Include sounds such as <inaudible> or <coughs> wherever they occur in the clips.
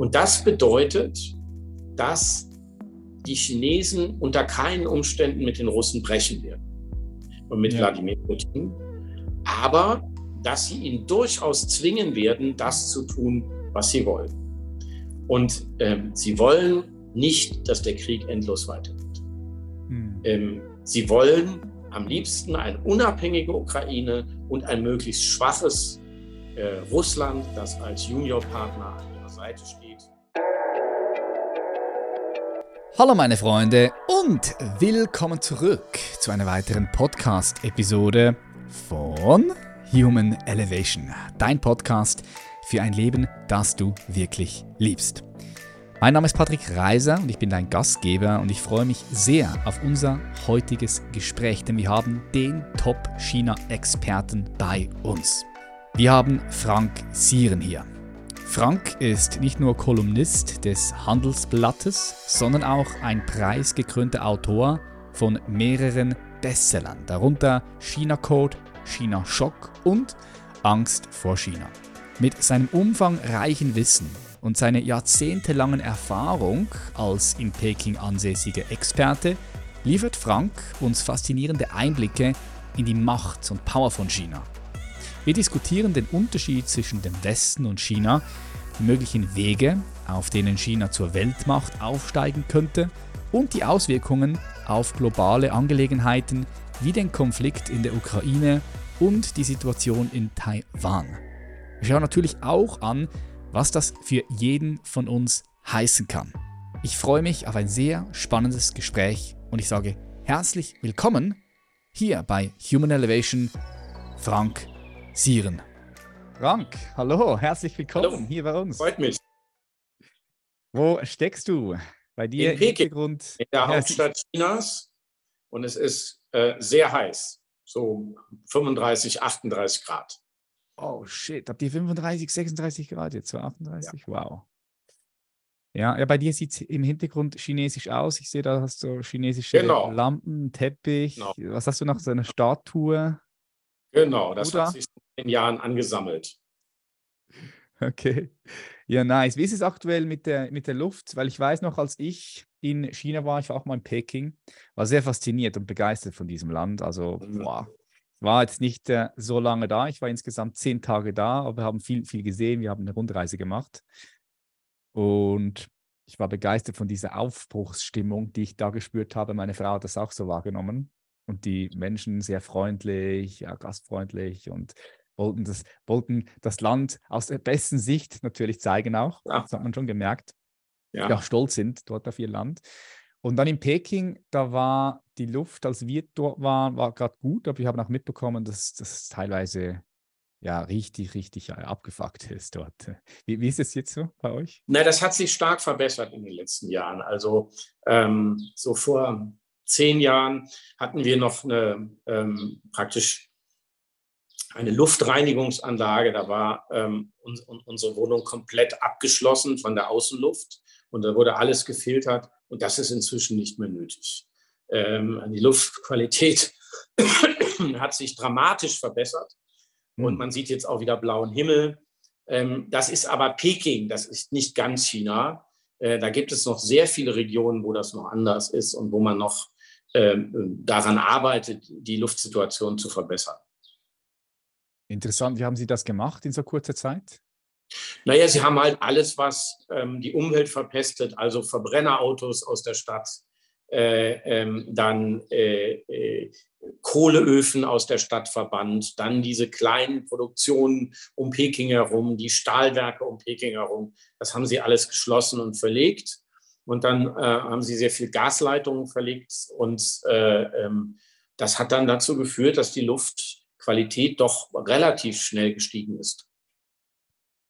Und das bedeutet, dass die Chinesen unter keinen Umständen mit den Russen brechen werden und mit ja. Wladimir Putin, aber dass sie ihn durchaus zwingen werden, das zu tun, was sie wollen. Und ähm, sie wollen nicht, dass der Krieg endlos weitergeht. Hm. Ähm, sie wollen am liebsten eine unabhängige Ukraine und ein möglichst schwaches äh, Russland, das als Juniorpartner Seite steht. Hallo meine Freunde und willkommen zurück zu einer weiteren Podcast-Episode von Human Elevation, dein Podcast für ein Leben, das du wirklich liebst. Mein Name ist Patrick Reiser und ich bin dein Gastgeber und ich freue mich sehr auf unser heutiges Gespräch, denn wir haben den Top-China-Experten bei uns. Wir haben Frank Sieren hier. Frank ist nicht nur Kolumnist des Handelsblattes, sondern auch ein preisgekrönter Autor von mehreren Bestsellern, darunter China Code, China Schock und Angst vor China. Mit seinem umfangreichen Wissen und seiner jahrzehntelangen Erfahrung als in Peking ansässiger Experte liefert Frank uns faszinierende Einblicke in die Macht und Power von China. Wir diskutieren den Unterschied zwischen dem Westen und China, die möglichen Wege, auf denen China zur Weltmacht aufsteigen könnte und die Auswirkungen auf globale Angelegenheiten wie den Konflikt in der Ukraine und die Situation in Taiwan. Wir schauen natürlich auch an, was das für jeden von uns heißen kann. Ich freue mich auf ein sehr spannendes Gespräch und ich sage herzlich willkommen hier bei Human Elevation, Frank Sieren. Frank, hallo, herzlich willkommen hallo. hier bei uns. Freut mich. Wo steckst du? Bei dir in Peking, Grund, in der Hauptstadt Chinas und es ist äh, sehr heiß, so 35, 38 Grad. Oh shit, habt ihr 35, 36 Grad jetzt, so 38? Ja. Wow. Ja, ja, bei dir sieht es im Hintergrund chinesisch aus. Ich sehe, da hast du chinesische genau. Lampen, Teppich. Genau. Was hast du noch? So eine Statue? Genau, das Oder? hat sich in den Jahren angesammelt. Okay. Ja, nice. Wie ist es aktuell mit der, mit der Luft? Weil ich weiß noch, als ich in China war, ich war auch mal in Peking, war sehr fasziniert und begeistert von diesem Land. Also, mhm. wow, war jetzt nicht äh, so lange da. Ich war insgesamt zehn Tage da, aber wir haben viel, viel gesehen. Wir haben eine Rundreise gemacht. Und ich war begeistert von dieser Aufbruchsstimmung, die ich da gespürt habe. Meine Frau hat das auch so wahrgenommen. Und die Menschen sehr freundlich, ja, gastfreundlich und wollten das, wollten das Land aus der besten Sicht natürlich zeigen auch. Ja. Das hat man schon gemerkt. Ja. Die auch stolz sind dort auf ihr Land. Und dann in Peking, da war die Luft, als wir dort waren, war gerade gut, aber ich habe auch mitbekommen, dass das teilweise ja richtig, richtig abgefuckt ist dort. Wie, wie, ist es jetzt so bei euch? Na, das hat sich stark verbessert in den letzten Jahren. Also ähm, so vor zehn Jahren hatten wir noch eine ähm, praktisch eine Luftreinigungsanlage. Da war ähm, uns, unsere Wohnung komplett abgeschlossen von der Außenluft und da wurde alles gefiltert und das ist inzwischen nicht mehr nötig. Ähm, die Luftqualität <coughs> hat sich dramatisch verbessert und hm. man sieht jetzt auch wieder blauen Himmel. Ähm, das ist aber Peking, das ist nicht ganz China. Äh, da gibt es noch sehr viele Regionen, wo das noch anders ist und wo man noch daran arbeitet, die Luftsituation zu verbessern. Interessant. Wie haben Sie das gemacht in so kurzer Zeit? Naja, sie haben halt alles, was ähm, die Umwelt verpestet, also Verbrennerautos aus der Stadt, äh, ähm, dann äh, äh, Kohleöfen aus der Stadt verbannt, dann diese kleinen Produktionen um Peking herum, die Stahlwerke um Peking herum. Das haben sie alles geschlossen und verlegt. Und dann äh, haben sie sehr viel Gasleitungen verlegt. Und äh, ähm, das hat dann dazu geführt, dass die Luftqualität doch relativ schnell gestiegen ist.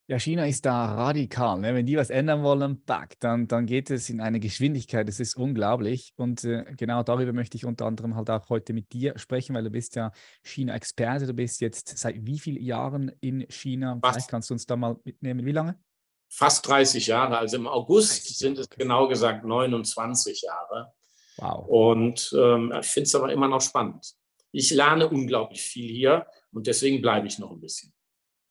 Ja, China ist da radikal. Ne? Wenn die was ändern wollen, back, dann, dann geht es in eine Geschwindigkeit. Das ist unglaublich. Und äh, genau darüber möchte ich unter anderem halt auch heute mit dir sprechen, weil du bist ja China-Experte. Du bist jetzt seit wie vielen Jahren in China? Fast, Vielleicht kannst du uns da mal mitnehmen. Wie lange? Fast 30 Jahre. Also im August sind es genau gesagt 29 Jahre. Wow. Und ähm, ich finde es aber immer noch spannend. Ich lerne unglaublich viel hier und deswegen bleibe ich noch ein bisschen.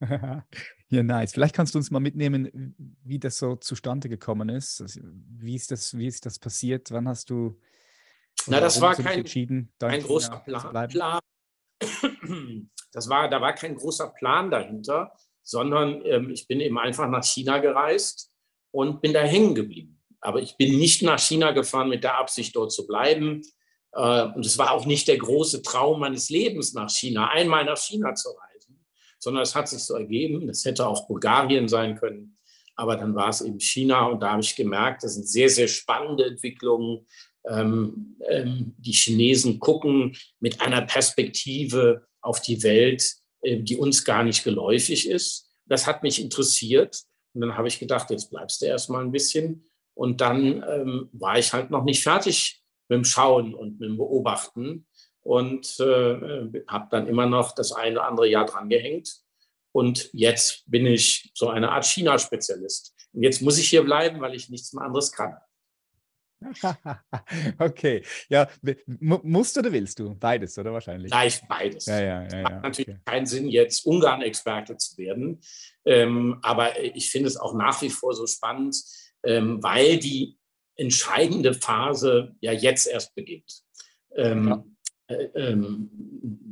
<laughs> Ja, nice. Vielleicht kannst du uns mal mitnehmen, wie das so zustande gekommen ist. Also, wie ist das, wie ist das passiert? Wann hast du Na, das war kein, entschieden, kein großer Plan, Plan. <clears throat> Das war, da war kein großer Plan dahinter, sondern ähm, ich bin eben einfach nach China gereist und bin da hängen geblieben. Aber ich bin nicht nach China gefahren mit der Absicht, dort zu bleiben. Äh, und es war auch nicht der große Traum meines Lebens, nach China, einmal nach China zu reisen sondern es hat sich so ergeben. Das hätte auch Bulgarien sein können. Aber dann war es eben China und da habe ich gemerkt, das sind sehr, sehr spannende Entwicklungen. Ähm, ähm, die Chinesen gucken mit einer Perspektive auf die Welt, die uns gar nicht geläufig ist. Das hat mich interessiert. Und dann habe ich gedacht, jetzt bleibst du erstmal ein bisschen. Und dann ähm, war ich halt noch nicht fertig mit dem Schauen und mit dem Beobachten und äh, habe dann immer noch das eine oder andere Jahr dran gehängt. Und jetzt bin ich so eine Art China-Spezialist. Und jetzt muss ich hier bleiben, weil ich nichts mehr anderes kann. <laughs> okay, ja, musst oder willst du? Beides, oder wahrscheinlich? Nein, beides. Ja, ja, ja. Hat natürlich okay. keinen Sinn, jetzt Ungarn-Experte zu werden. Ähm, aber ich finde es auch nach wie vor so spannend, ähm, weil die entscheidende Phase ja jetzt erst beginnt. Ähm. Äh, ähm,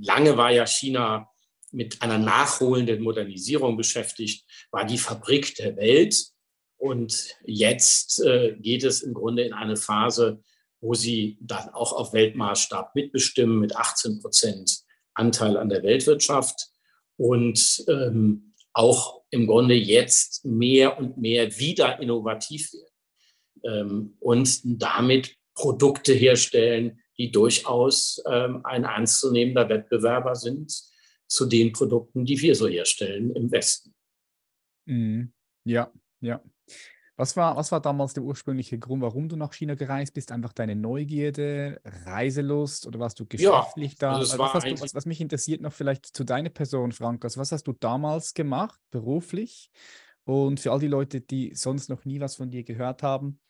lange war ja China mit einer nachholenden Modernisierung beschäftigt, war die Fabrik der Welt. Und jetzt äh, geht es im Grunde in eine Phase, wo sie dann auch auf Weltmaßstab mitbestimmen mit 18 Prozent Anteil an der Weltwirtschaft und ähm, auch im Grunde jetzt mehr und mehr wieder innovativ werden ähm, und damit Produkte herstellen, die durchaus ähm, ein ernstzunehmender Wettbewerber sind zu den Produkten, die wir so herstellen im Westen. Mhm. Ja, ja. Was war, was war damals der ursprüngliche Grund, warum du nach China gereist bist? Einfach deine Neugierde, Reiselust oder warst du geschäftlich ja, da? Also was, du, was, was, mich interessiert noch vielleicht zu deiner Person, Frank, also was hast du damals gemacht, beruflich? Und für all die Leute, die sonst noch nie was von dir gehört haben,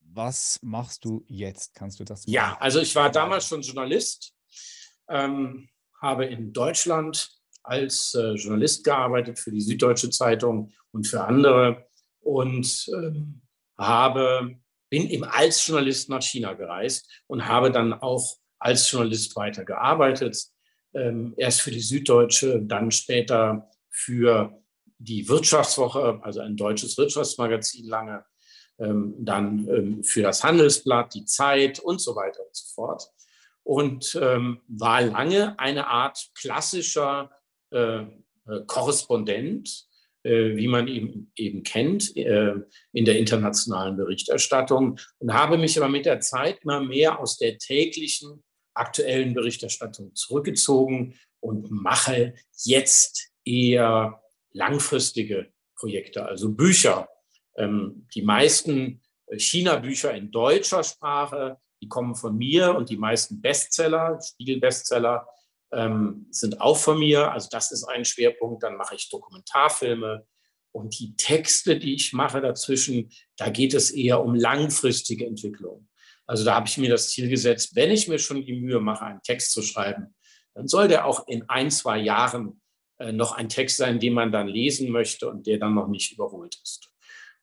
was machst du jetzt? Kannst du das machen? Ja, also ich war damals schon Journalist, ähm, habe in Deutschland als äh, Journalist gearbeitet für die Süddeutsche Zeitung und für andere und ähm, habe, bin eben als Journalist nach China gereist und habe dann auch als Journalist weitergearbeitet. Ähm, erst für die Süddeutsche, dann später für die Wirtschaftswoche, also ein deutsches Wirtschaftsmagazin lange ähm, dann ähm, für das Handelsblatt, die Zeit und so weiter und so fort. Und ähm, war lange eine Art klassischer äh, äh Korrespondent, wie man ihn eben kennt äh, in der internationalen Berichterstattung. Und habe mich aber mit der Zeit immer mehr aus der täglichen aktuellen Berichterstattung zurückgezogen und mache jetzt eher langfristige Projekte, also Bücher, ähm, die meisten äh, China-Bücher in deutscher Sprache, die kommen von mir und die meisten Bestseller, Spiegel-Bestseller, ähm, sind auch von mir. Also das ist ein Schwerpunkt. Dann mache ich Dokumentarfilme. Und die Texte, die ich mache dazwischen, da geht es eher um langfristige Entwicklung. Also da habe ich mir das Ziel gesetzt, wenn ich mir schon die Mühe mache, einen Text zu schreiben, dann soll der auch in ein, zwei Jahren äh, noch ein Text sein, den man dann lesen möchte und der dann noch nicht überholt ist.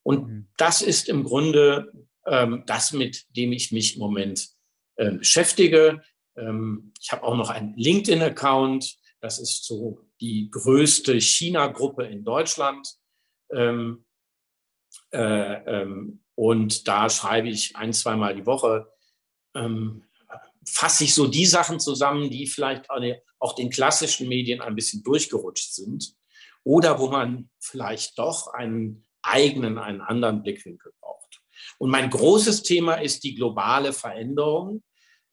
Und mhm. das ist im Grunde ähm, das, mit dem ich mich im Moment äh, beschäftige. Ähm, ich habe auch noch einen LinkedIn-Account. Das ist so die größte China-Gruppe in Deutschland. Ähm, äh, ähm, und da schreibe ich ein, zweimal die Woche, ähm, fasse ich so die Sachen zusammen, die vielleicht auch den klassischen Medien ein bisschen durchgerutscht sind oder wo man vielleicht doch einen eigenen, einen anderen Blickwinkel braucht. Und mein großes Thema ist die globale Veränderung.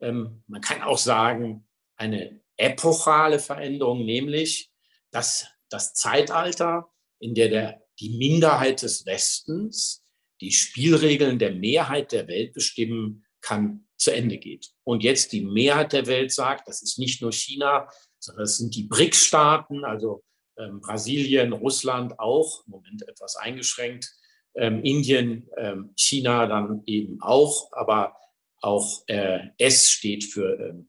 Ähm, man kann auch sagen, eine epochale Veränderung, nämlich dass das Zeitalter, in der der, die Minderheit des Westens die Spielregeln der Mehrheit der Welt bestimmen kann, zu Ende geht. Und jetzt die Mehrheit der Welt sagt, das ist nicht nur China, sondern es sind die BRICS-Staaten, also ähm, Brasilien, Russland auch, im Moment etwas eingeschränkt, ähm, Indien, ähm, China dann eben auch, aber auch äh, S steht für ähm,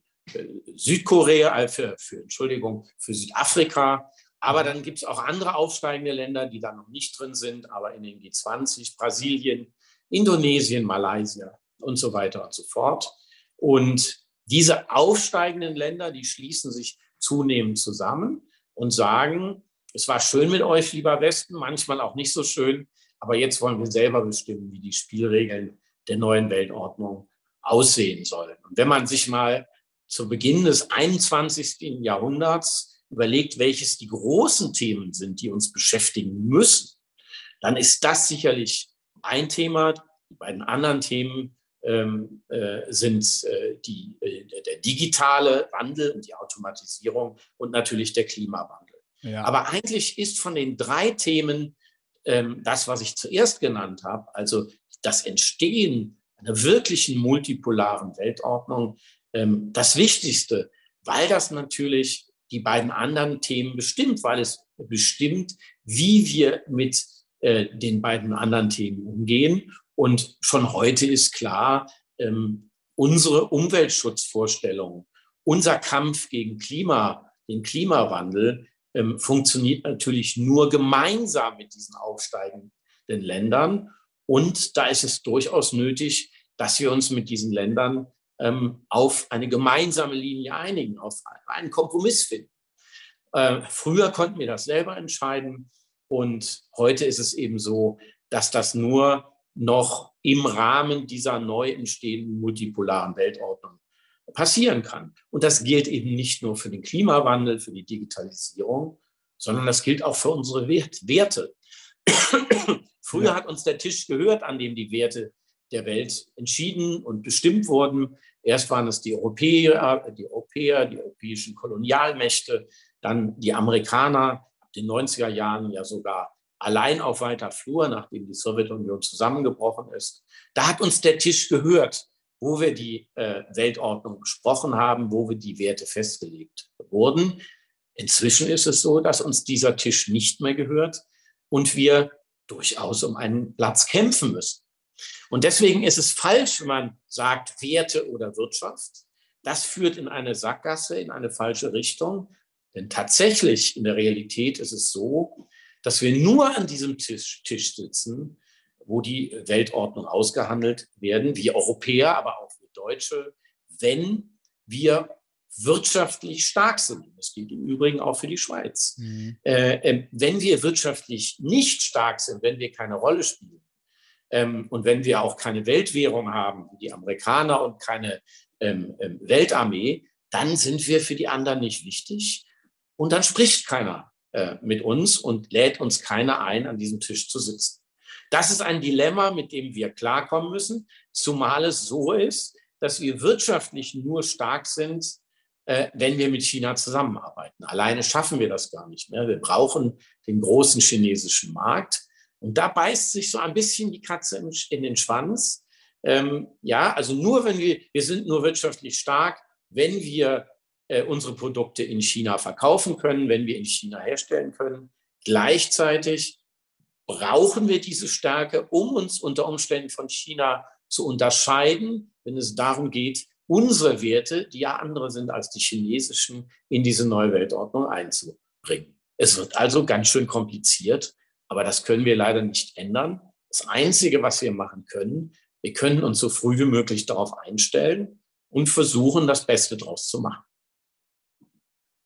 Südkorea, äh, für, für, Entschuldigung, für Südafrika Aber dann gibt es auch andere aufsteigende Länder, die da noch nicht drin sind, aber in den G20, Brasilien, Indonesien, Malaysia und so weiter und so fort. Und diese aufsteigenden Länder, die schließen sich zunehmend zusammen und sagen, es war schön mit euch, lieber Westen, manchmal auch nicht so schön, aber jetzt wollen wir selber bestimmen, wie die Spielregeln der neuen Weltordnung aussehen sollen. Und wenn man sich mal zu Beginn des 21. Jahrhunderts überlegt, welches die großen Themen sind, die uns beschäftigen müssen, dann ist das sicherlich ein Thema. Die beiden anderen Themen ähm, äh, sind äh, die, äh, der digitale Wandel und die Automatisierung und natürlich der Klimawandel. Ja. Aber eigentlich ist von den drei Themen ähm, das, was ich zuerst genannt habe, also das Entstehen einer wirklichen multipolaren Weltordnung, ähm, das Wichtigste, weil das natürlich die beiden anderen Themen bestimmt, weil es bestimmt, wie wir mit äh, den beiden anderen Themen umgehen. Und schon heute ist klar, ähm, unsere Umweltschutzvorstellungen, unser Kampf gegen Klima, den Klimawandel, ähm, funktioniert natürlich nur gemeinsam mit diesen aufsteigenden Ländern. Und da ist es durchaus nötig, dass wir uns mit diesen Ländern ähm, auf eine gemeinsame Linie einigen, auf einen Kompromiss finden. Äh, früher konnten wir das selber entscheiden und heute ist es eben so, dass das nur noch im Rahmen dieser neu entstehenden multipolaren Weltordnung passieren kann. Und das gilt eben nicht nur für den Klimawandel, für die Digitalisierung, sondern das gilt auch für unsere Werte. <coughs> Früher hat uns der Tisch gehört, an dem die Werte der Welt entschieden und bestimmt wurden. Erst waren es die Europäer, die Europäer, die europäischen Kolonialmächte, dann die Amerikaner, ab den 90er Jahren ja sogar allein auf weiter Flur, nachdem die Sowjetunion zusammengebrochen ist. Da hat uns der Tisch gehört, wo wir die äh, Weltordnung besprochen haben, wo wir die Werte festgelegt wurden. Inzwischen ist es so, dass uns dieser Tisch nicht mehr gehört und wir durchaus um einen Platz kämpfen müssen. Und deswegen ist es falsch, wenn man sagt Werte oder Wirtschaft. Das führt in eine Sackgasse, in eine falsche Richtung. Denn tatsächlich in der Realität ist es so, dass wir nur an diesem Tisch, Tisch sitzen, wo die Weltordnung ausgehandelt werden, wie Europäer, aber auch wir Deutsche, wenn wir wirtschaftlich stark sind. Das gilt im Übrigen auch für die Schweiz. Mhm. Äh, äh, wenn wir wirtschaftlich nicht stark sind, wenn wir keine Rolle spielen, ähm, und wenn wir auch keine Weltwährung haben, wie die Amerikaner und keine ähm, ähm, Weltarmee, dann sind wir für die anderen nicht wichtig. Und dann spricht keiner äh, mit uns und lädt uns keiner ein, an diesem Tisch zu sitzen. Das ist ein Dilemma, mit dem wir klarkommen müssen, zumal es so ist, dass wir wirtschaftlich nur stark sind, wenn wir mit China zusammenarbeiten. Alleine schaffen wir das gar nicht mehr. Wir brauchen den großen chinesischen Markt. Und da beißt sich so ein bisschen die Katze in den Schwanz. Ähm, ja, also nur wenn wir, wir sind nur wirtschaftlich stark, wenn wir äh, unsere Produkte in China verkaufen können, wenn wir in China herstellen können. Gleichzeitig brauchen wir diese Stärke, um uns unter Umständen von China zu unterscheiden, wenn es darum geht, unsere Werte, die ja andere sind als die chinesischen, in diese neue Weltordnung einzubringen. Es wird also ganz schön kompliziert, aber das können wir leider nicht ändern. Das Einzige, was wir machen können, wir können uns so früh wie möglich darauf einstellen und versuchen, das Beste daraus zu machen.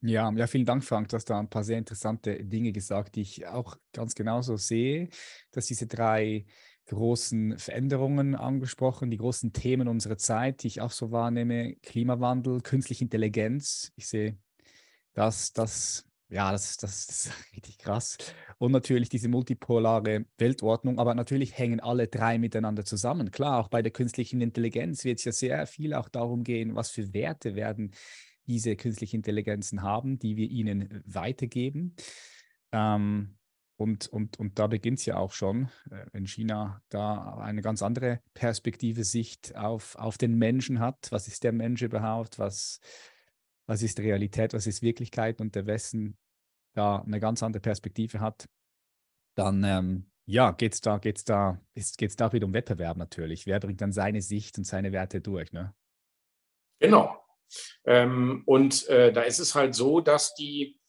Ja, ja, vielen Dank, Frank. Du hast da ein paar sehr interessante Dinge gesagt, die ich auch ganz genauso sehe, dass diese drei großen Veränderungen angesprochen, die großen Themen unserer Zeit, die ich auch so wahrnehme, Klimawandel, künstliche Intelligenz. Ich sehe, dass das, ja, das, das, das ist <laughs> richtig krass. Und natürlich diese multipolare Weltordnung, aber natürlich hängen alle drei miteinander zusammen. Klar, auch bei der künstlichen Intelligenz wird es ja sehr viel auch darum gehen, was für Werte werden diese künstlichen Intelligenzen haben, die wir ihnen weitergeben. Ähm, und, und, und da beginnt es ja auch schon, äh, wenn China da eine ganz andere Perspektive, Sicht auf, auf den Menschen hat. Was ist der Mensch überhaupt? Was, was ist Realität? Was ist Wirklichkeit? Und der Westen da eine ganz andere Perspektive hat, dann ähm, ja, geht es da, geht's da, geht's da wieder um Wettbewerb natürlich. Wer bringt dann seine Sicht und seine Werte durch? Ne? Genau. Ähm, und äh, da ist es halt so, dass die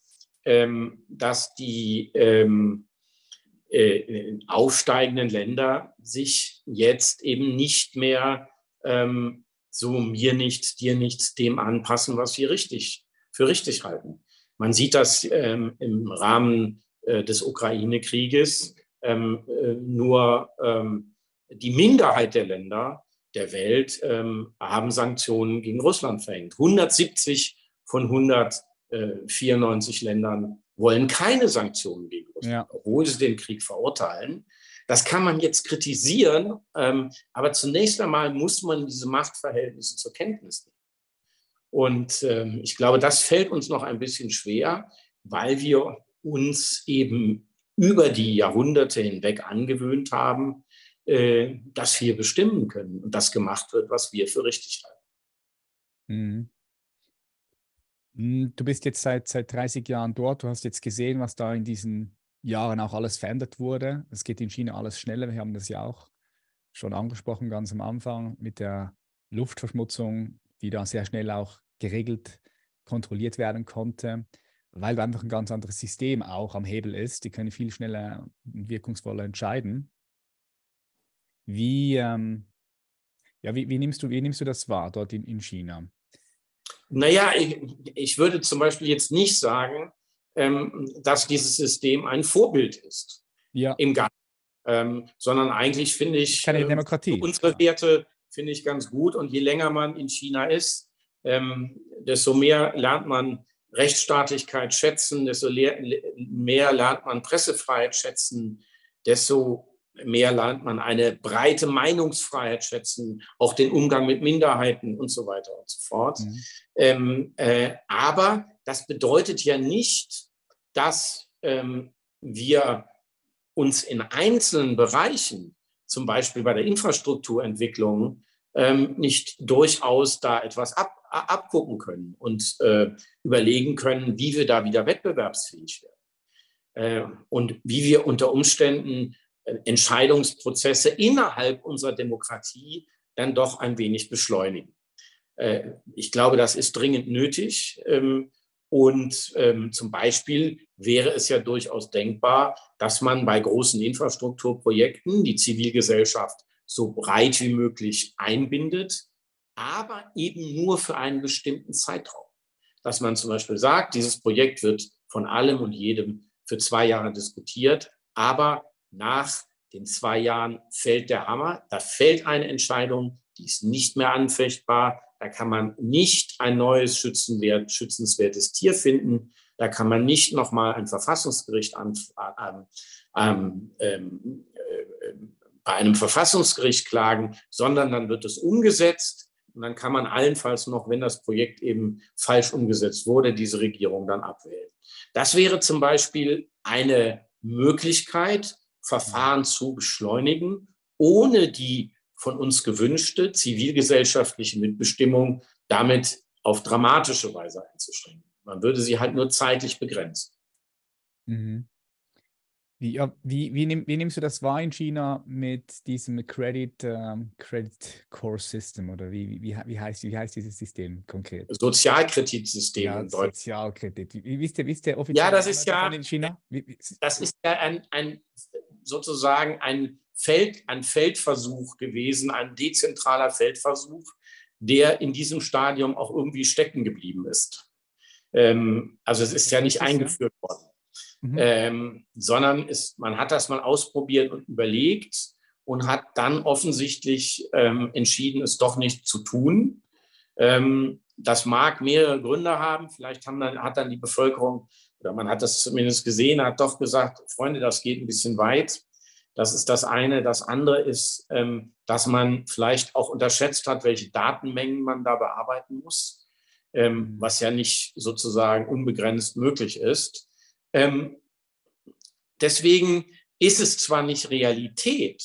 dass die ähm, äh, aufsteigenden Länder sich jetzt eben nicht mehr ähm, so mir nichts, dir nichts, dem anpassen, was wir richtig für richtig halten. Man sieht das ähm, im Rahmen äh, des Ukraine-Krieges. Ähm, äh, nur ähm, die Minderheit der Länder der Welt ähm, haben Sanktionen gegen Russland verhängt. 170 von 194 Ländern wollen keine Sanktionen gegen Russland, ja. obwohl sie den Krieg verurteilen. Das kann man jetzt kritisieren, ähm, aber zunächst einmal muss man diese Machtverhältnisse zur Kenntnis nehmen. Und ähm, ich glaube, das fällt uns noch ein bisschen schwer, weil wir uns eben über die Jahrhunderte hinweg angewöhnt haben, äh, dass wir bestimmen können und das gemacht wird, was wir für richtig halten. Mhm. Hm, du bist jetzt seit, seit 30 Jahren dort. Du hast jetzt gesehen, was da in diesen Jahren auch alles verändert wurde. Es geht in China alles schneller. Wir haben das ja auch schon angesprochen ganz am Anfang mit der Luftverschmutzung, die da sehr schnell auch geregelt, kontrolliert werden konnte, weil einfach ein ganz anderes System auch am Hebel ist. Die können viel schneller und wirkungsvoller entscheiden. Wie, ähm, ja, wie, wie, nimmst du, wie nimmst du das wahr dort in, in China? Naja, ich, ich würde zum Beispiel jetzt nicht sagen, ähm, dass dieses System ein Vorbild ist ja. im Ganzen, ähm, sondern eigentlich finde ich keine ähm, Demokratie. Äh, unsere Werte finde ich ganz gut und je länger man in China ist, ähm, desto mehr lernt man Rechtsstaatlichkeit schätzen, desto mehr lernt man Pressefreiheit schätzen, desto mehr lernt man eine breite Meinungsfreiheit schätzen, auch den Umgang mit Minderheiten und so weiter und so fort. Mhm. Ähm, äh, aber das bedeutet ja nicht, dass ähm, wir uns in einzelnen Bereichen, zum Beispiel bei der Infrastrukturentwicklung, ähm, nicht durchaus da etwas ab, abgucken können und äh, überlegen können, wie wir da wieder wettbewerbsfähig werden. Äh, und wie wir unter Umständen Entscheidungsprozesse innerhalb unserer Demokratie dann doch ein wenig beschleunigen. Äh, ich glaube, das ist dringend nötig. Ähm, und ähm, zum Beispiel wäre es ja durchaus denkbar, dass man bei großen Infrastrukturprojekten die Zivilgesellschaft so breit wie möglich einbindet, aber eben nur für einen bestimmten Zeitraum. Dass man zum Beispiel sagt, dieses Projekt wird von allem und jedem für zwei Jahre diskutiert, aber nach den zwei Jahren fällt der Hammer, da fällt eine Entscheidung, die ist nicht mehr anfechtbar, da kann man nicht ein neues schützenswertes Tier finden, da kann man nicht nochmal ein Verfassungsgericht an, an, an ähm, äh, bei einem Verfassungsgericht klagen, sondern dann wird es umgesetzt. Und dann kann man allenfalls noch, wenn das Projekt eben falsch umgesetzt wurde, diese Regierung dann abwählen. Das wäre zum Beispiel eine Möglichkeit, Verfahren zu beschleunigen, ohne die von uns gewünschte zivilgesellschaftliche Mitbestimmung damit auf dramatische Weise einzuschränken. Man würde sie halt nur zeitlich begrenzen. Mhm. Wie, wie, wie, nimm, wie, nimmst du das wahr in China mit diesem Credit, ähm, Credit Core System oder wie, wie, wie, heißt, wie heißt dieses System konkret? Sozialkreditsystem ja, in Deutschland. Sozialkredit. Wie, wie, ist der, wie ist der offizielle Ja, das ist ja in China? Das ist ja ein, ein sozusagen ein, Feld, ein Feldversuch gewesen, ein dezentraler Feldversuch, der in diesem Stadium auch irgendwie stecken geblieben ist. Ähm, also es ist ja nicht eingeführt worden. Mhm. Ähm, sondern ist, man hat das mal ausprobiert und überlegt und hat dann offensichtlich ähm, entschieden, es doch nicht zu tun. Ähm, das mag mehrere Gründe haben. Vielleicht haben dann, hat dann die Bevölkerung, oder man hat das zumindest gesehen, hat doch gesagt, Freunde, das geht ein bisschen weit. Das ist das eine. Das andere ist, ähm, dass man vielleicht auch unterschätzt hat, welche Datenmengen man da bearbeiten muss, ähm, was ja nicht sozusagen unbegrenzt möglich ist. Ähm, deswegen ist es zwar nicht Realität,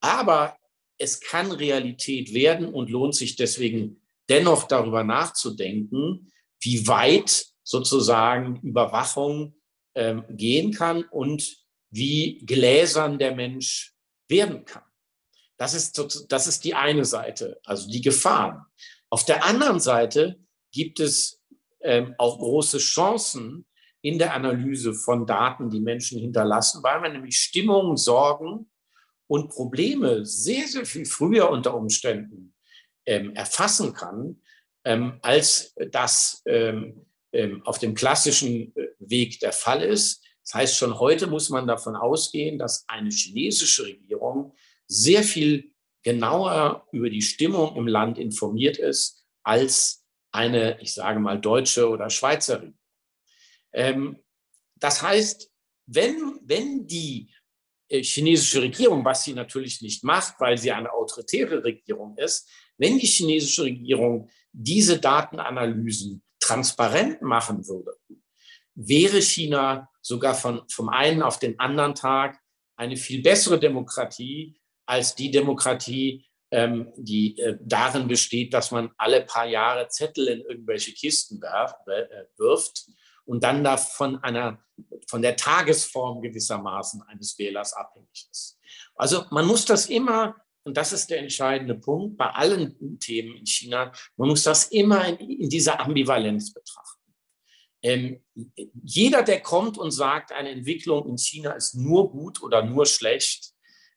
aber es kann Realität werden und lohnt sich deswegen dennoch darüber nachzudenken, wie weit sozusagen Überwachung ähm, gehen kann und wie gläsern der Mensch werden kann. Das ist, das ist die eine Seite, also die Gefahren. Auf der anderen Seite gibt es ähm, auch große Chancen, in der Analyse von Daten, die Menschen hinterlassen, weil man nämlich Stimmung, Sorgen und Probleme sehr, sehr viel früher unter Umständen ähm, erfassen kann, ähm, als das ähm auf dem klassischen äh, Weg der Fall ist. Das heißt, schon heute muss man davon ausgehen, dass eine chinesische Regierung sehr viel genauer über die Stimmung im Land informiert ist als eine, ich sage mal, deutsche oder Schweizer Regierung. Ähm, das heißt, wenn, wenn die äh, chinesische Regierung, was sie natürlich nicht macht, weil sie eine autoritäre Regierung ist, wenn die chinesische Regierung diese Datenanalysen transparent machen würde, wäre China sogar von, vom einen auf den anderen Tag eine viel bessere Demokratie als die Demokratie, ähm, die äh, darin besteht, dass man alle paar Jahre Zettel in irgendwelche Kisten werf, äh, wirft und dann da von einer, von der Tagesform gewissermaßen eines Wählers abhängig ist. Also man muss das immer, und das ist der entscheidende Punkt bei allen Themen in China, man muss das immer in, in dieser Ambivalenz betrachten. Ähm, jeder, der kommt und sagt, eine Entwicklung in China ist nur gut oder nur schlecht,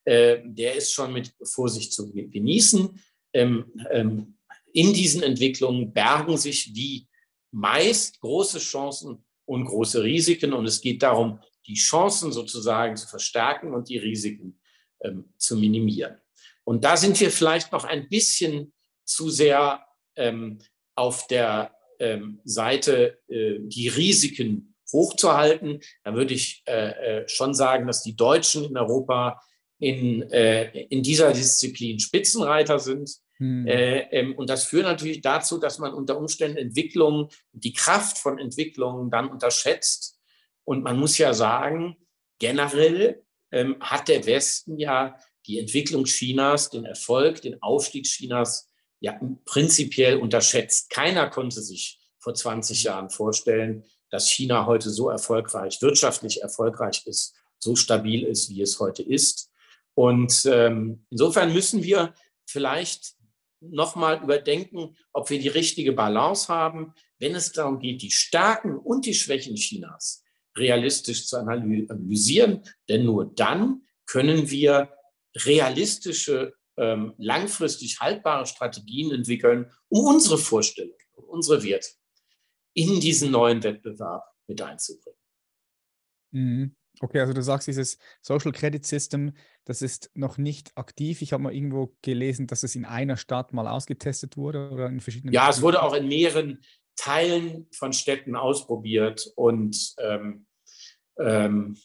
äh, der ist schon mit Vorsicht zu genießen. Ähm, ähm, in diesen Entwicklungen bergen sich wie meist große Chancen und große Risiken. Und es geht darum, die Chancen sozusagen zu verstärken und die Risiken ähm, zu minimieren. Und da sind wir vielleicht noch ein bisschen zu sehr ähm, auf der ähm, Seite, äh, die Risiken hochzuhalten. Da würde ich äh, äh, schon sagen, dass die Deutschen in Europa in, äh, in dieser Disziplin Spitzenreiter sind. Hm. Äh, ähm, und das führt natürlich dazu, dass man unter Umständen Entwicklungen, die Kraft von Entwicklungen dann unterschätzt. Und man muss ja sagen, generell ähm, hat der Westen ja die Entwicklung Chinas, den Erfolg, den Aufstieg Chinas ja prinzipiell unterschätzt. Keiner konnte sich vor 20 Jahren vorstellen, dass China heute so erfolgreich, wirtschaftlich erfolgreich ist, so stabil ist, wie es heute ist. Und ähm, insofern müssen wir vielleicht nochmal überdenken, ob wir die richtige Balance haben, wenn es darum geht, die Stärken und die Schwächen Chinas realistisch zu analysieren. Denn nur dann können wir realistische, ähm, langfristig haltbare Strategien entwickeln, um unsere Vorstellungen, unsere Werte in diesen neuen Wettbewerb mit einzubringen. Mhm. Okay, also du sagst, dieses Social Credit System, das ist noch nicht aktiv. Ich habe mal irgendwo gelesen, dass es in einer Stadt mal ausgetestet wurde oder in verschiedenen. Ja, es wurde auch in mehreren Teilen von Städten ausprobiert und ähm, ähm,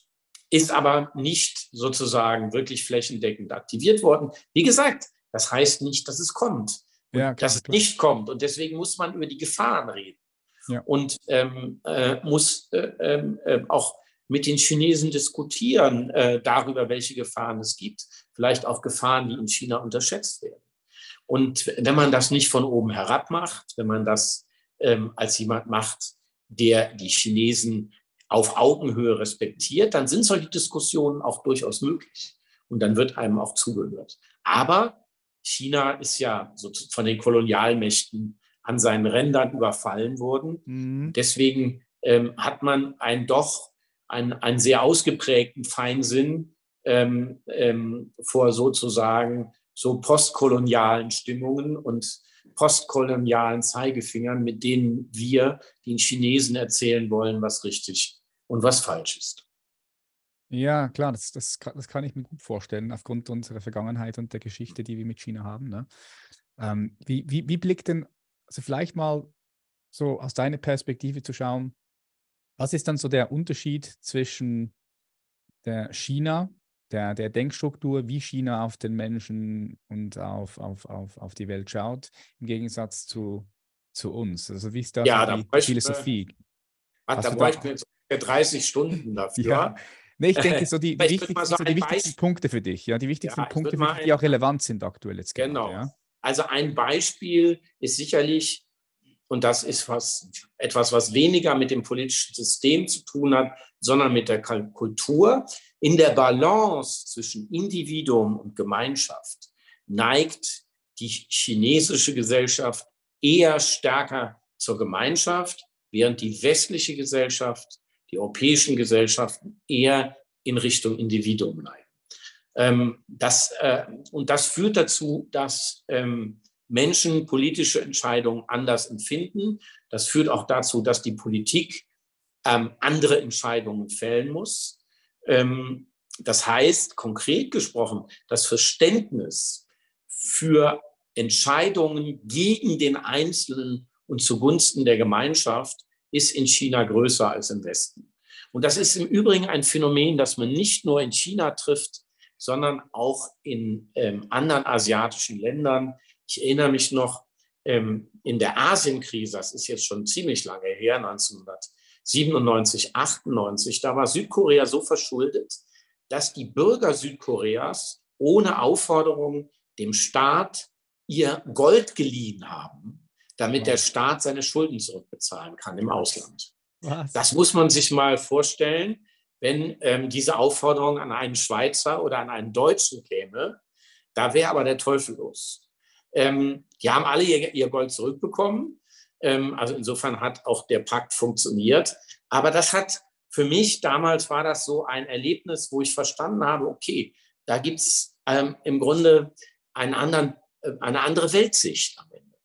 ist aber nicht sozusagen wirklich flächendeckend aktiviert worden. Wie gesagt, das heißt nicht, dass es kommt. Ja, dass es nicht kommt. Und deswegen muss man über die Gefahren reden. Ja. Und ähm, äh, muss äh, ähm, äh, auch mit den Chinesen diskutieren äh, darüber, welche Gefahren es gibt, vielleicht auch Gefahren, die in China unterschätzt werden. Und wenn man das nicht von oben herab macht, wenn man das ähm, als jemand macht, der die Chinesen auf Augenhöhe respektiert, dann sind solche Diskussionen auch durchaus möglich. Und dann wird einem auch zugehört. Aber China ist ja so von den Kolonialmächten an seinen Rändern überfallen worden. Mhm. Deswegen ähm, hat man ein doch einen, einen sehr ausgeprägten Feinsinn ähm, ähm, vor sozusagen so postkolonialen Stimmungen und postkolonialen Zeigefingern, mit denen wir den Chinesen erzählen wollen, was richtig und was falsch ist. Ja, klar, das, das, das kann ich mir gut vorstellen, aufgrund unserer Vergangenheit und der Geschichte, die wir mit China haben. Ne? Ähm, wie, wie, wie blickt denn, also vielleicht mal so aus deiner Perspektive zu schauen, was ist dann so der Unterschied zwischen der China, der, der Denkstruktur, wie China auf den Menschen und auf, auf, auf, auf die Welt schaut, im Gegensatz zu, zu uns? Also wie ist da ja, die da Philosophie? Wir, da bräuchten jetzt 30 Stunden dafür. Ja. Nee, ich denke, so die, <laughs> die wichtigsten, so die wichtigsten Punkte für dich, ja, die wichtigsten ja, Punkte, für dich, die auch relevant sind aktuell jetzt. Genau. Gerade, ja? Also ein Beispiel ist sicherlich und das ist was, etwas, was weniger mit dem politischen System zu tun hat, sondern mit der Kultur. In der Balance zwischen Individuum und Gemeinschaft neigt die chinesische Gesellschaft eher stärker zur Gemeinschaft, während die westliche Gesellschaft, die europäischen Gesellschaften eher in Richtung Individuum neigen. Ähm, das, äh, und das führt dazu, dass ähm, Menschen politische Entscheidungen anders empfinden. Das führt auch dazu, dass die Politik ähm, andere Entscheidungen fällen muss. Ähm, das heißt, konkret gesprochen, das Verständnis für Entscheidungen gegen den Einzelnen und zugunsten der Gemeinschaft ist in China größer als im Westen. Und das ist im Übrigen ein Phänomen, das man nicht nur in China trifft, sondern auch in ähm, anderen asiatischen Ländern. Ich erinnere mich noch ähm, in der Asienkrise, das ist jetzt schon ziemlich lange her, 1997, 98, da war Südkorea so verschuldet, dass die Bürger Südkoreas ohne Aufforderung dem Staat ihr Gold geliehen haben, damit der Staat seine Schulden zurückbezahlen kann im Ausland. Was? Das muss man sich mal vorstellen, wenn ähm, diese Aufforderung an einen Schweizer oder an einen Deutschen käme. Da wäre aber der Teufel los. Ähm, die haben alle ihr, ihr Gold zurückbekommen. Ähm, also insofern hat auch der Pakt funktioniert. Aber das hat für mich damals war das so ein Erlebnis, wo ich verstanden habe, okay, da gibt es ähm, im Grunde anderen, äh, eine andere Weltsicht am Ende.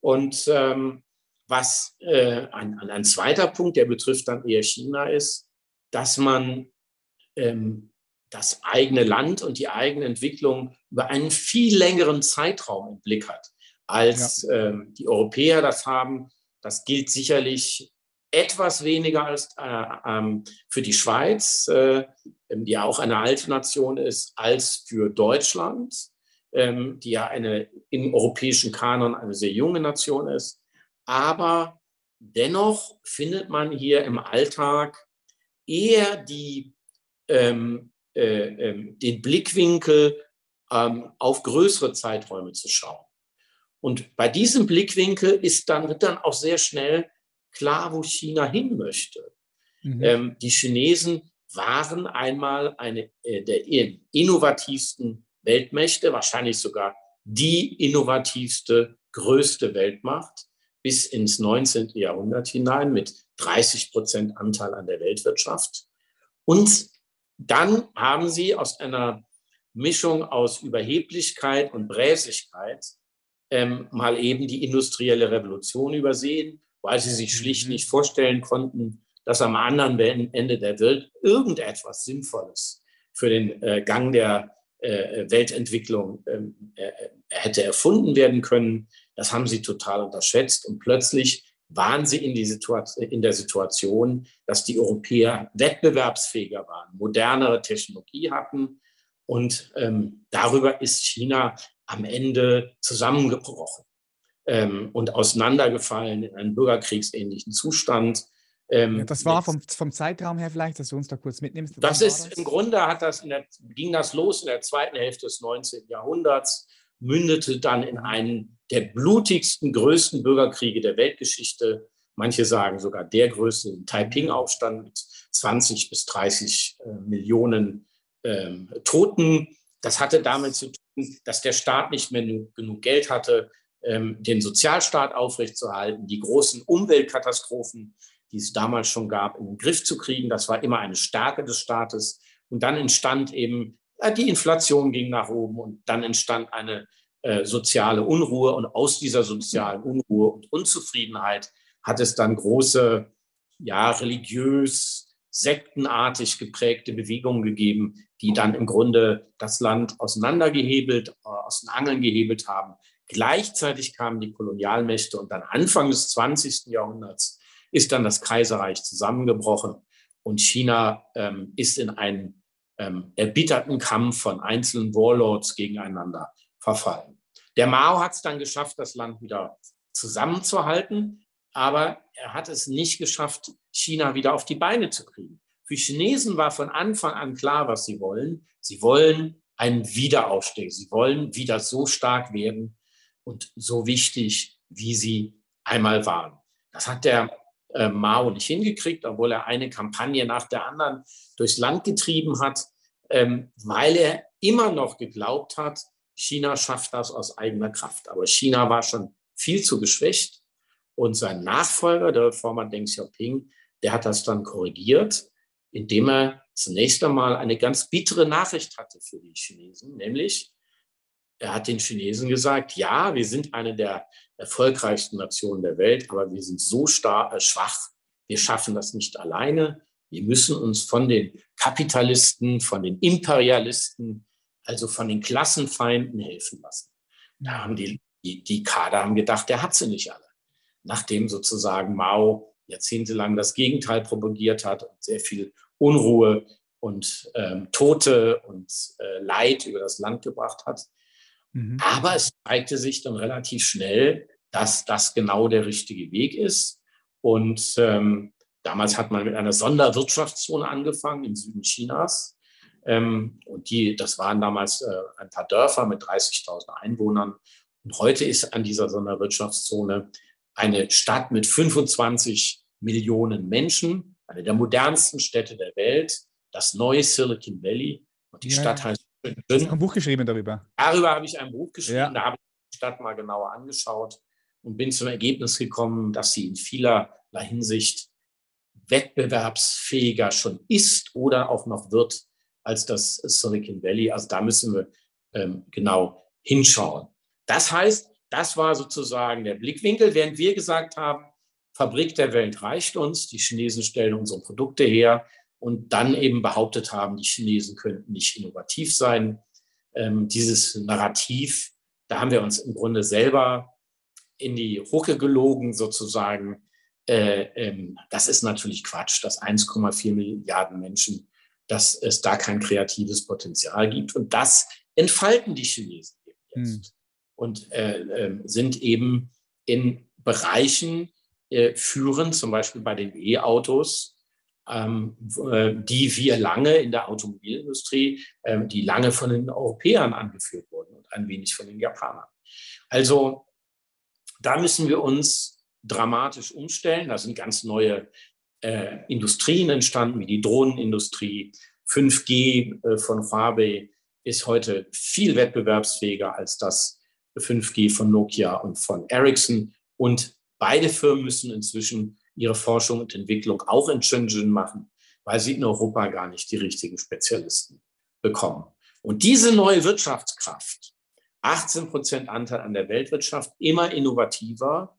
Und ähm, was äh, ein, ein, zweiter Punkt, der betrifft dann eher China, ist, dass man ähm, das eigene Land und die eigene Entwicklung über einen viel längeren Zeitraum im Blick hat, als ja. ähm, die Europäer das haben. Das gilt sicherlich etwas weniger als äh, ähm, für die Schweiz, äh, die ja auch eine alte Nation ist, als für Deutschland, ähm, die ja eine im europäischen Kanon eine sehr junge Nation ist. Aber dennoch findet man hier im Alltag eher die, ähm, äh, ähm, den Blickwinkel ähm, auf größere Zeiträume zu schauen. Und bei diesem Blickwinkel ist dann, wird dann auch sehr schnell klar, wo China hin möchte. Mhm. Ähm, die Chinesen waren einmal eine äh, der innovativsten Weltmächte, wahrscheinlich sogar die innovativste, größte Weltmacht bis ins 19. Jahrhundert hinein mit 30 Prozent Anteil an der Weltwirtschaft. Und dann haben sie aus einer Mischung aus Überheblichkeit und Bräsigkeit ähm, mal eben die industrielle Revolution übersehen weil sie sich schlicht mhm. nicht vorstellen konnten, dass am anderen Ende der Welt irgendetwas Sinnvolles für den äh, Gang der äh, Weltentwicklung ähm, äh, hätte erfunden werden können. Das haben sie total unterschätzt und plötzlich waren sie in, die Situation, in der Situation, dass die Europäer wettbewerbsfähiger waren, modernere Technologie hatten und ähm, darüber ist China am Ende zusammengebrochen ähm, und auseinandergefallen in einen bürgerkriegsähnlichen Zustand. Ähm, ja, das war vom, vom Zeitraum her vielleicht, dass du uns da kurz mitnimmst. Das ist das? im Grunde hat das der, ging das los in der zweiten Hälfte des 19. Jahrhunderts, mündete dann in einen der blutigsten, größten Bürgerkriege der Weltgeschichte. Manche sagen sogar der größte Taiping-Aufstand mit 20 bis 30 äh, Millionen ähm, Toten. Das hatte damit zu tun, dass der Staat nicht mehr genug Geld hatte, ähm, den Sozialstaat aufrechtzuerhalten, die großen Umweltkatastrophen, die es damals schon gab, in den Griff zu kriegen. Das war immer eine Stärke des Staates. Und dann entstand eben, äh, die Inflation ging nach oben und dann entstand eine äh, soziale Unruhe. Und aus dieser sozialen Unruhe und Unzufriedenheit hat es dann große, ja, religiös, sektenartig geprägte Bewegungen gegeben, die dann im Grunde das Land auseinandergehebelt, äh, aus den Angeln gehebelt haben. Gleichzeitig kamen die Kolonialmächte und dann Anfang des 20. Jahrhunderts ist dann das Kaiserreich zusammengebrochen und China ähm, ist in einen ähm, erbitterten Kampf von einzelnen Warlords gegeneinander verfallen. Der Mao hat es dann geschafft, das Land wieder zusammenzuhalten, aber er hat es nicht geschafft, China wieder auf die Beine zu kriegen. Für Chinesen war von Anfang an klar, was sie wollen. Sie wollen einen Wiederaufstieg. Sie wollen wieder so stark werden, und so wichtig, wie sie einmal waren. Das hat der äh, Mao nicht hingekriegt, obwohl er eine Kampagne nach der anderen durchs Land getrieben hat, ähm, weil er immer noch geglaubt hat, China schafft das aus eigener Kraft. Aber China war schon viel zu geschwächt und sein Nachfolger, der Reformer Deng Xiaoping, der hat das dann korrigiert, indem er zunächst einmal eine ganz bittere Nachricht hatte für die Chinesen, nämlich er hat den Chinesen gesagt, ja, wir sind eine der erfolgreichsten Nationen der Welt, aber wir sind so stark, äh, schwach, wir schaffen das nicht alleine. Wir müssen uns von den Kapitalisten, von den Imperialisten, also von den Klassenfeinden helfen lassen. Da haben die, die, die Kader haben gedacht, der hat sie nicht alle. Nachdem sozusagen Mao jahrzehntelang das Gegenteil propagiert hat und sehr viel Unruhe und ähm, Tote und äh, Leid über das Land gebracht hat. Mhm. Aber es zeigte sich dann relativ schnell, dass das genau der richtige Weg ist. Und ähm, damals hat man mit einer Sonderwirtschaftszone angefangen im Süden Chinas. Ähm, und die, das waren damals äh, ein paar Dörfer mit 30.000 Einwohnern. Und heute ist an dieser Sonderwirtschaftszone eine Stadt mit 25 Millionen Menschen, eine der modernsten Städte der Welt, das neue Silicon Valley. Und die ja. Stadt heißt Shenzhen. Du hast ein Buch geschrieben darüber. Darüber habe ich ein Buch geschrieben. Ja. Da habe ich die Stadt mal genauer angeschaut und bin zum Ergebnis gekommen, dass sie in vielerlei Hinsicht wettbewerbsfähiger schon ist oder auch noch wird als das Silicon Valley. Also da müssen wir ähm, genau hinschauen. Das heißt, das war sozusagen der Blickwinkel, während wir gesagt haben, Fabrik der Welt reicht uns, die Chinesen stellen unsere Produkte her und dann eben behauptet haben, die Chinesen könnten nicht innovativ sein. Ähm, dieses Narrativ, da haben wir uns im Grunde selber in die Hucke gelogen sozusagen. Äh, ähm, das ist natürlich Quatsch, dass 1,4 Milliarden Menschen, dass es da kein kreatives Potenzial gibt. Und das entfalten die Chinesen eben jetzt. Hm. Und äh, äh, sind eben in Bereichen äh, führend, zum Beispiel bei den E-Autos, ähm, äh, die wir lange in der Automobilindustrie, ähm, die lange von den Europäern angeführt wurden und ein wenig von den Japanern. Also da müssen wir uns dramatisch umstellen. Da sind ganz neue äh, Industrien entstanden, wie die Drohnenindustrie. 5G äh, von Huawei ist heute viel wettbewerbsfähiger als das 5G von Nokia und von Ericsson. Und beide Firmen müssen inzwischen ihre Forschung und Entwicklung auch in Shenzhen machen, weil sie in Europa gar nicht die richtigen Spezialisten bekommen. Und diese neue Wirtschaftskraft, 18 Prozent Anteil an der Weltwirtschaft, immer innovativer,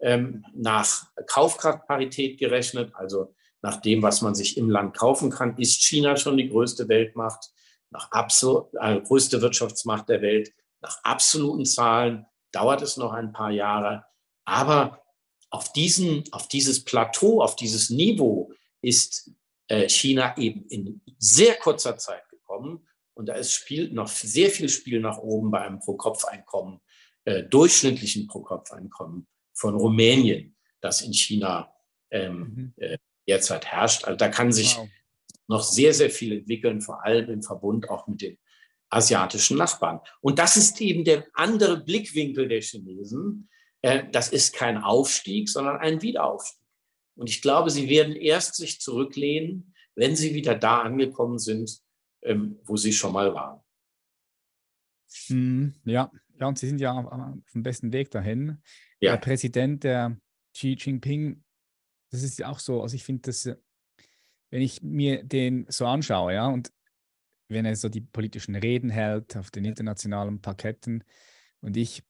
ähm, nach Kaufkraftparität gerechnet, also nach dem, was man sich im Land kaufen kann, ist China schon die größte Weltmacht, nach absolut, äh, größte Wirtschaftsmacht der Welt. Nach absoluten Zahlen dauert es noch ein paar Jahre, aber auf, diesen, auf dieses Plateau, auf dieses Niveau ist äh, China eben in sehr kurzer Zeit gekommen. Und da ist Spiel, noch sehr viel Spiel nach oben bei einem Pro-Kopf-Einkommen, äh, durchschnittlichen Pro-Kopf-Einkommen von Rumänien, das in China ähm, mhm. äh, derzeit herrscht. Also da kann sich wow. noch sehr, sehr viel entwickeln, vor allem im Verbund auch mit den asiatischen Nachbarn. Und das ist eben der andere Blickwinkel der Chinesen. Äh, das ist kein Aufstieg, sondern ein Wiederaufstieg. Und ich glaube, sie werden erst sich zurücklehnen, wenn sie wieder da angekommen sind, ähm, wo sie schon mal waren. Hm, ja, ja, und sie sind ja auf dem besten Weg dahin. Ja. Der Präsident, der Xi Jinping, das ist ja auch so, also ich finde das, wenn ich mir den so anschaue, ja, und wenn er so die politischen Reden hält auf den internationalen Parketten und ich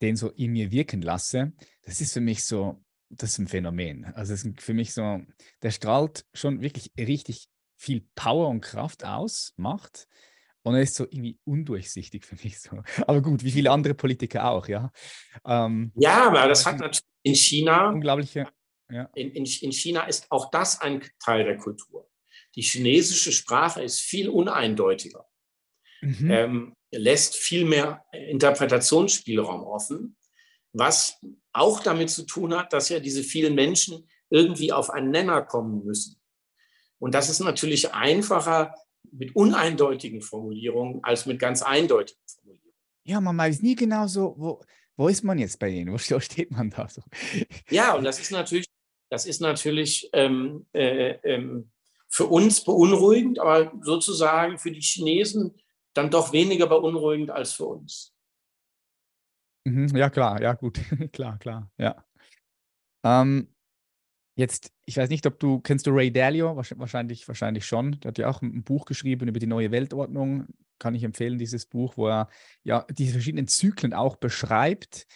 den so in mir wirken lasse, das ist für mich so, das ist ein Phänomen. Also es ist für mich so, der strahlt schon wirklich richtig viel Power und Kraft aus, macht. Und er ist so irgendwie undurchsichtig für mich so. Aber gut, wie viele andere Politiker auch, ja. Ähm, ja, aber das hat natürlich in China. Unglaubliche. Ja. In, in, in China ist auch das ein Teil der Kultur. Die chinesische Sprache ist viel uneindeutiger, mhm. ähm, lässt viel mehr Interpretationsspielraum offen, was auch damit zu tun hat, dass ja diese vielen Menschen irgendwie auf einen Nenner kommen müssen. Und das ist natürlich einfacher mit uneindeutigen Formulierungen als mit ganz eindeutigen Formulierungen. Ja, man weiß nie genau so, wo, wo ist man jetzt bei denen? Wo <laughs> steht man da so? Ja, und das ist natürlich, das ist natürlich ähm, äh, ähm, für uns beunruhigend, aber sozusagen für die Chinesen dann doch weniger beunruhigend als für uns. Mhm, ja, klar, ja, gut, <laughs> klar, klar, ja. Ähm, Jetzt, ich weiß nicht, ob du, kennst du Ray Dalio? Wahrscheinlich, wahrscheinlich schon. Der hat ja auch ein Buch geschrieben über die neue Weltordnung. Kann ich empfehlen, dieses Buch, wo er ja diese verschiedenen Zyklen auch beschreibt,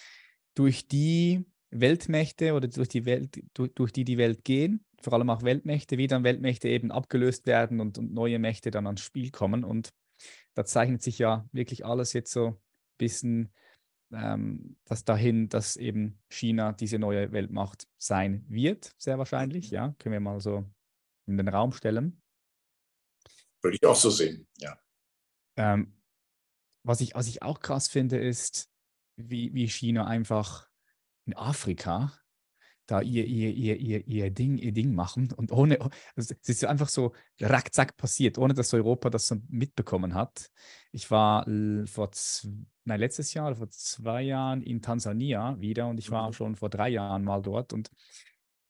durch die Weltmächte oder durch die Welt, durch, durch die die Welt gehen, vor allem auch Weltmächte, wie dann Weltmächte eben abgelöst werden und, und neue Mächte dann ans Spiel kommen. Und da zeichnet sich ja wirklich alles jetzt so ein bisschen ähm, das dahin, dass eben China diese neue Weltmacht sein wird, sehr wahrscheinlich. Ja, können wir mal so in den Raum stellen. Würde ich auch so sehen, ja. Ähm, was, ich, was ich auch krass finde, ist, wie, wie China einfach in Afrika da ihr, ihr, ihr, ihr, ihr, Ding, ihr Ding machen und ohne, also es ist einfach so rackzack passiert, ohne dass Europa das so mitbekommen hat. Ich war vor, nein, letztes Jahr oder vor zwei Jahren in Tansania wieder und ich war mhm. schon vor drei Jahren mal dort und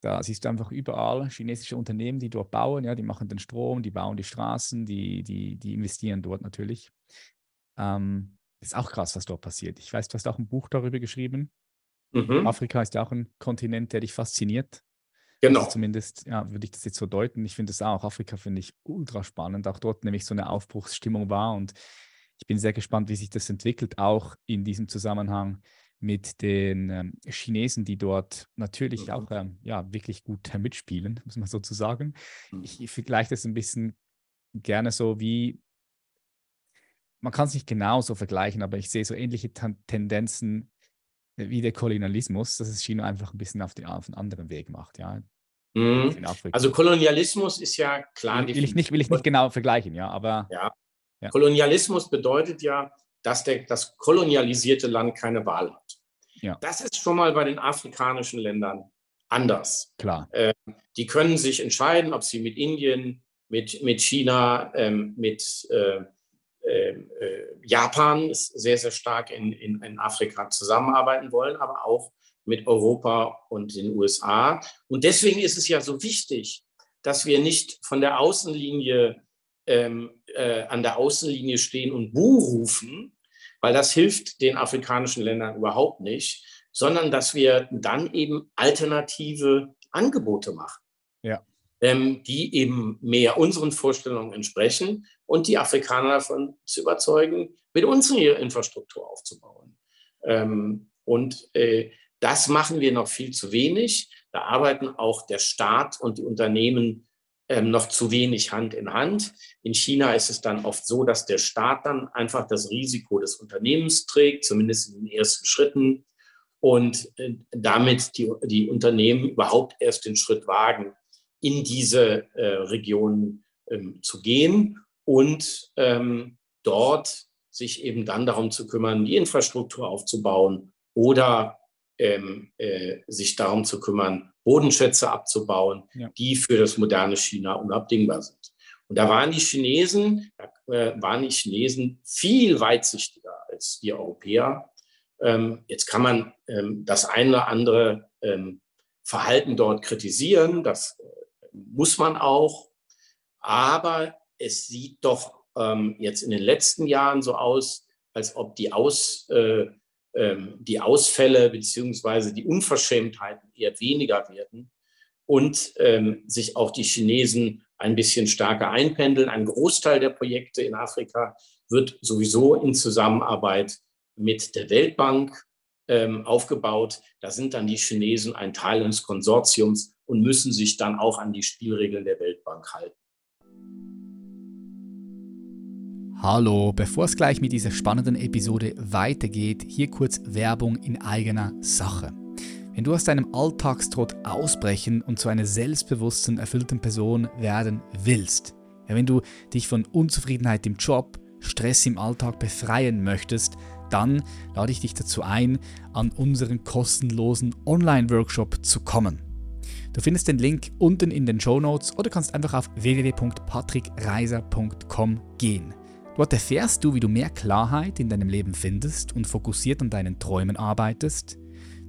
da siehst du einfach überall chinesische Unternehmen, die dort bauen, ja, die machen den Strom, die bauen die Straßen, die, die, die investieren dort natürlich. Ähm, ist auch krass, was dort passiert. Ich weiß, du hast auch ein Buch darüber geschrieben. Mhm. Afrika ist ja auch ein Kontinent, der dich fasziniert. Genau. Also zumindest ja, würde ich das jetzt so deuten. Ich finde es auch. Afrika finde ich ultra spannend. Auch dort nämlich so eine Aufbruchsstimmung war. Und ich bin sehr gespannt, wie sich das entwickelt, auch in diesem Zusammenhang mit den ähm, Chinesen, die dort natürlich mhm. auch ähm, ja, wirklich gut mitspielen, muss man sozusagen. Mhm. Ich, ich vergleiche das ein bisschen gerne so wie, man kann es nicht genau so vergleichen, aber ich sehe so ähnliche Tendenzen wie der Kolonialismus, dass es China einfach ein bisschen auf, die, auf einen anderen Weg macht, ja. Mhm. Also Kolonialismus ist ja klar. Will, will, ich nicht, will ich nicht genau vergleichen, ja, aber. Ja. ja. Kolonialismus bedeutet ja, dass der, das kolonialisierte Land keine Wahl hat. Ja. Das ist schon mal bei den afrikanischen Ländern anders. Klar. Äh, die können sich entscheiden, ob sie mit Indien, mit, mit China, ähm, mit äh, ähm, äh, Japan ist sehr, sehr stark in, in, in Afrika zusammenarbeiten wollen, aber auch mit Europa und den USA. Und deswegen ist es ja so wichtig, dass wir nicht von der Außenlinie ähm, äh, an der Außenlinie stehen und Buh rufen, weil das hilft den afrikanischen Ländern überhaupt nicht, sondern dass wir dann eben alternative Angebote machen. Ja ähm, die eben mehr unseren Vorstellungen entsprechen und die Afrikaner davon zu überzeugen, mit uns ihre Infrastruktur aufzubauen. Ähm, und äh, das machen wir noch viel zu wenig. Da arbeiten auch der Staat und die Unternehmen ähm, noch zu wenig Hand in Hand. In China ist es dann oft so, dass der Staat dann einfach das Risiko des Unternehmens trägt, zumindest in den ersten Schritten, und äh, damit die, die Unternehmen überhaupt erst den Schritt wagen, in diese äh, Region ähm, zu gehen und ähm, dort sich eben dann darum zu kümmern, die Infrastruktur aufzubauen oder ähm, äh, sich darum zu kümmern, Bodenschätze abzubauen, ja. die für das moderne China unabdingbar sind. Und da waren die Chinesen, da äh, waren die Chinesen viel weitsichtiger als die Europäer. Ähm, jetzt kann man ähm, das eine oder andere ähm, Verhalten dort kritisieren. Das äh, muss man auch. Aber es sieht doch ähm, jetzt in den letzten Jahren so aus, als ob die, aus, äh, äh, die Ausfälle beziehungsweise die Unverschämtheiten eher weniger werden und ähm, sich auch die Chinesen ein bisschen stärker einpendeln. Ein Großteil der Projekte in Afrika wird sowieso in Zusammenarbeit mit der Weltbank ähm, aufgebaut. Da sind dann die Chinesen ein Teil eines Konsortiums, und müssen sich dann auch an die Spielregeln der Weltbank halten. Hallo, bevor es gleich mit dieser spannenden Episode weitergeht, hier kurz Werbung in eigener Sache. Wenn du aus deinem Alltagstrott ausbrechen und zu einer selbstbewussten, erfüllten Person werden willst, ja, wenn du dich von Unzufriedenheit im Job, Stress im Alltag befreien möchtest, dann lade ich dich dazu ein, an unseren kostenlosen Online-Workshop zu kommen. Du findest den Link unten in den Show Notes oder kannst einfach auf www.patrickreiser.com gehen. Dort erfährst du, wie du mehr Klarheit in deinem Leben findest und fokussiert an deinen Träumen arbeitest.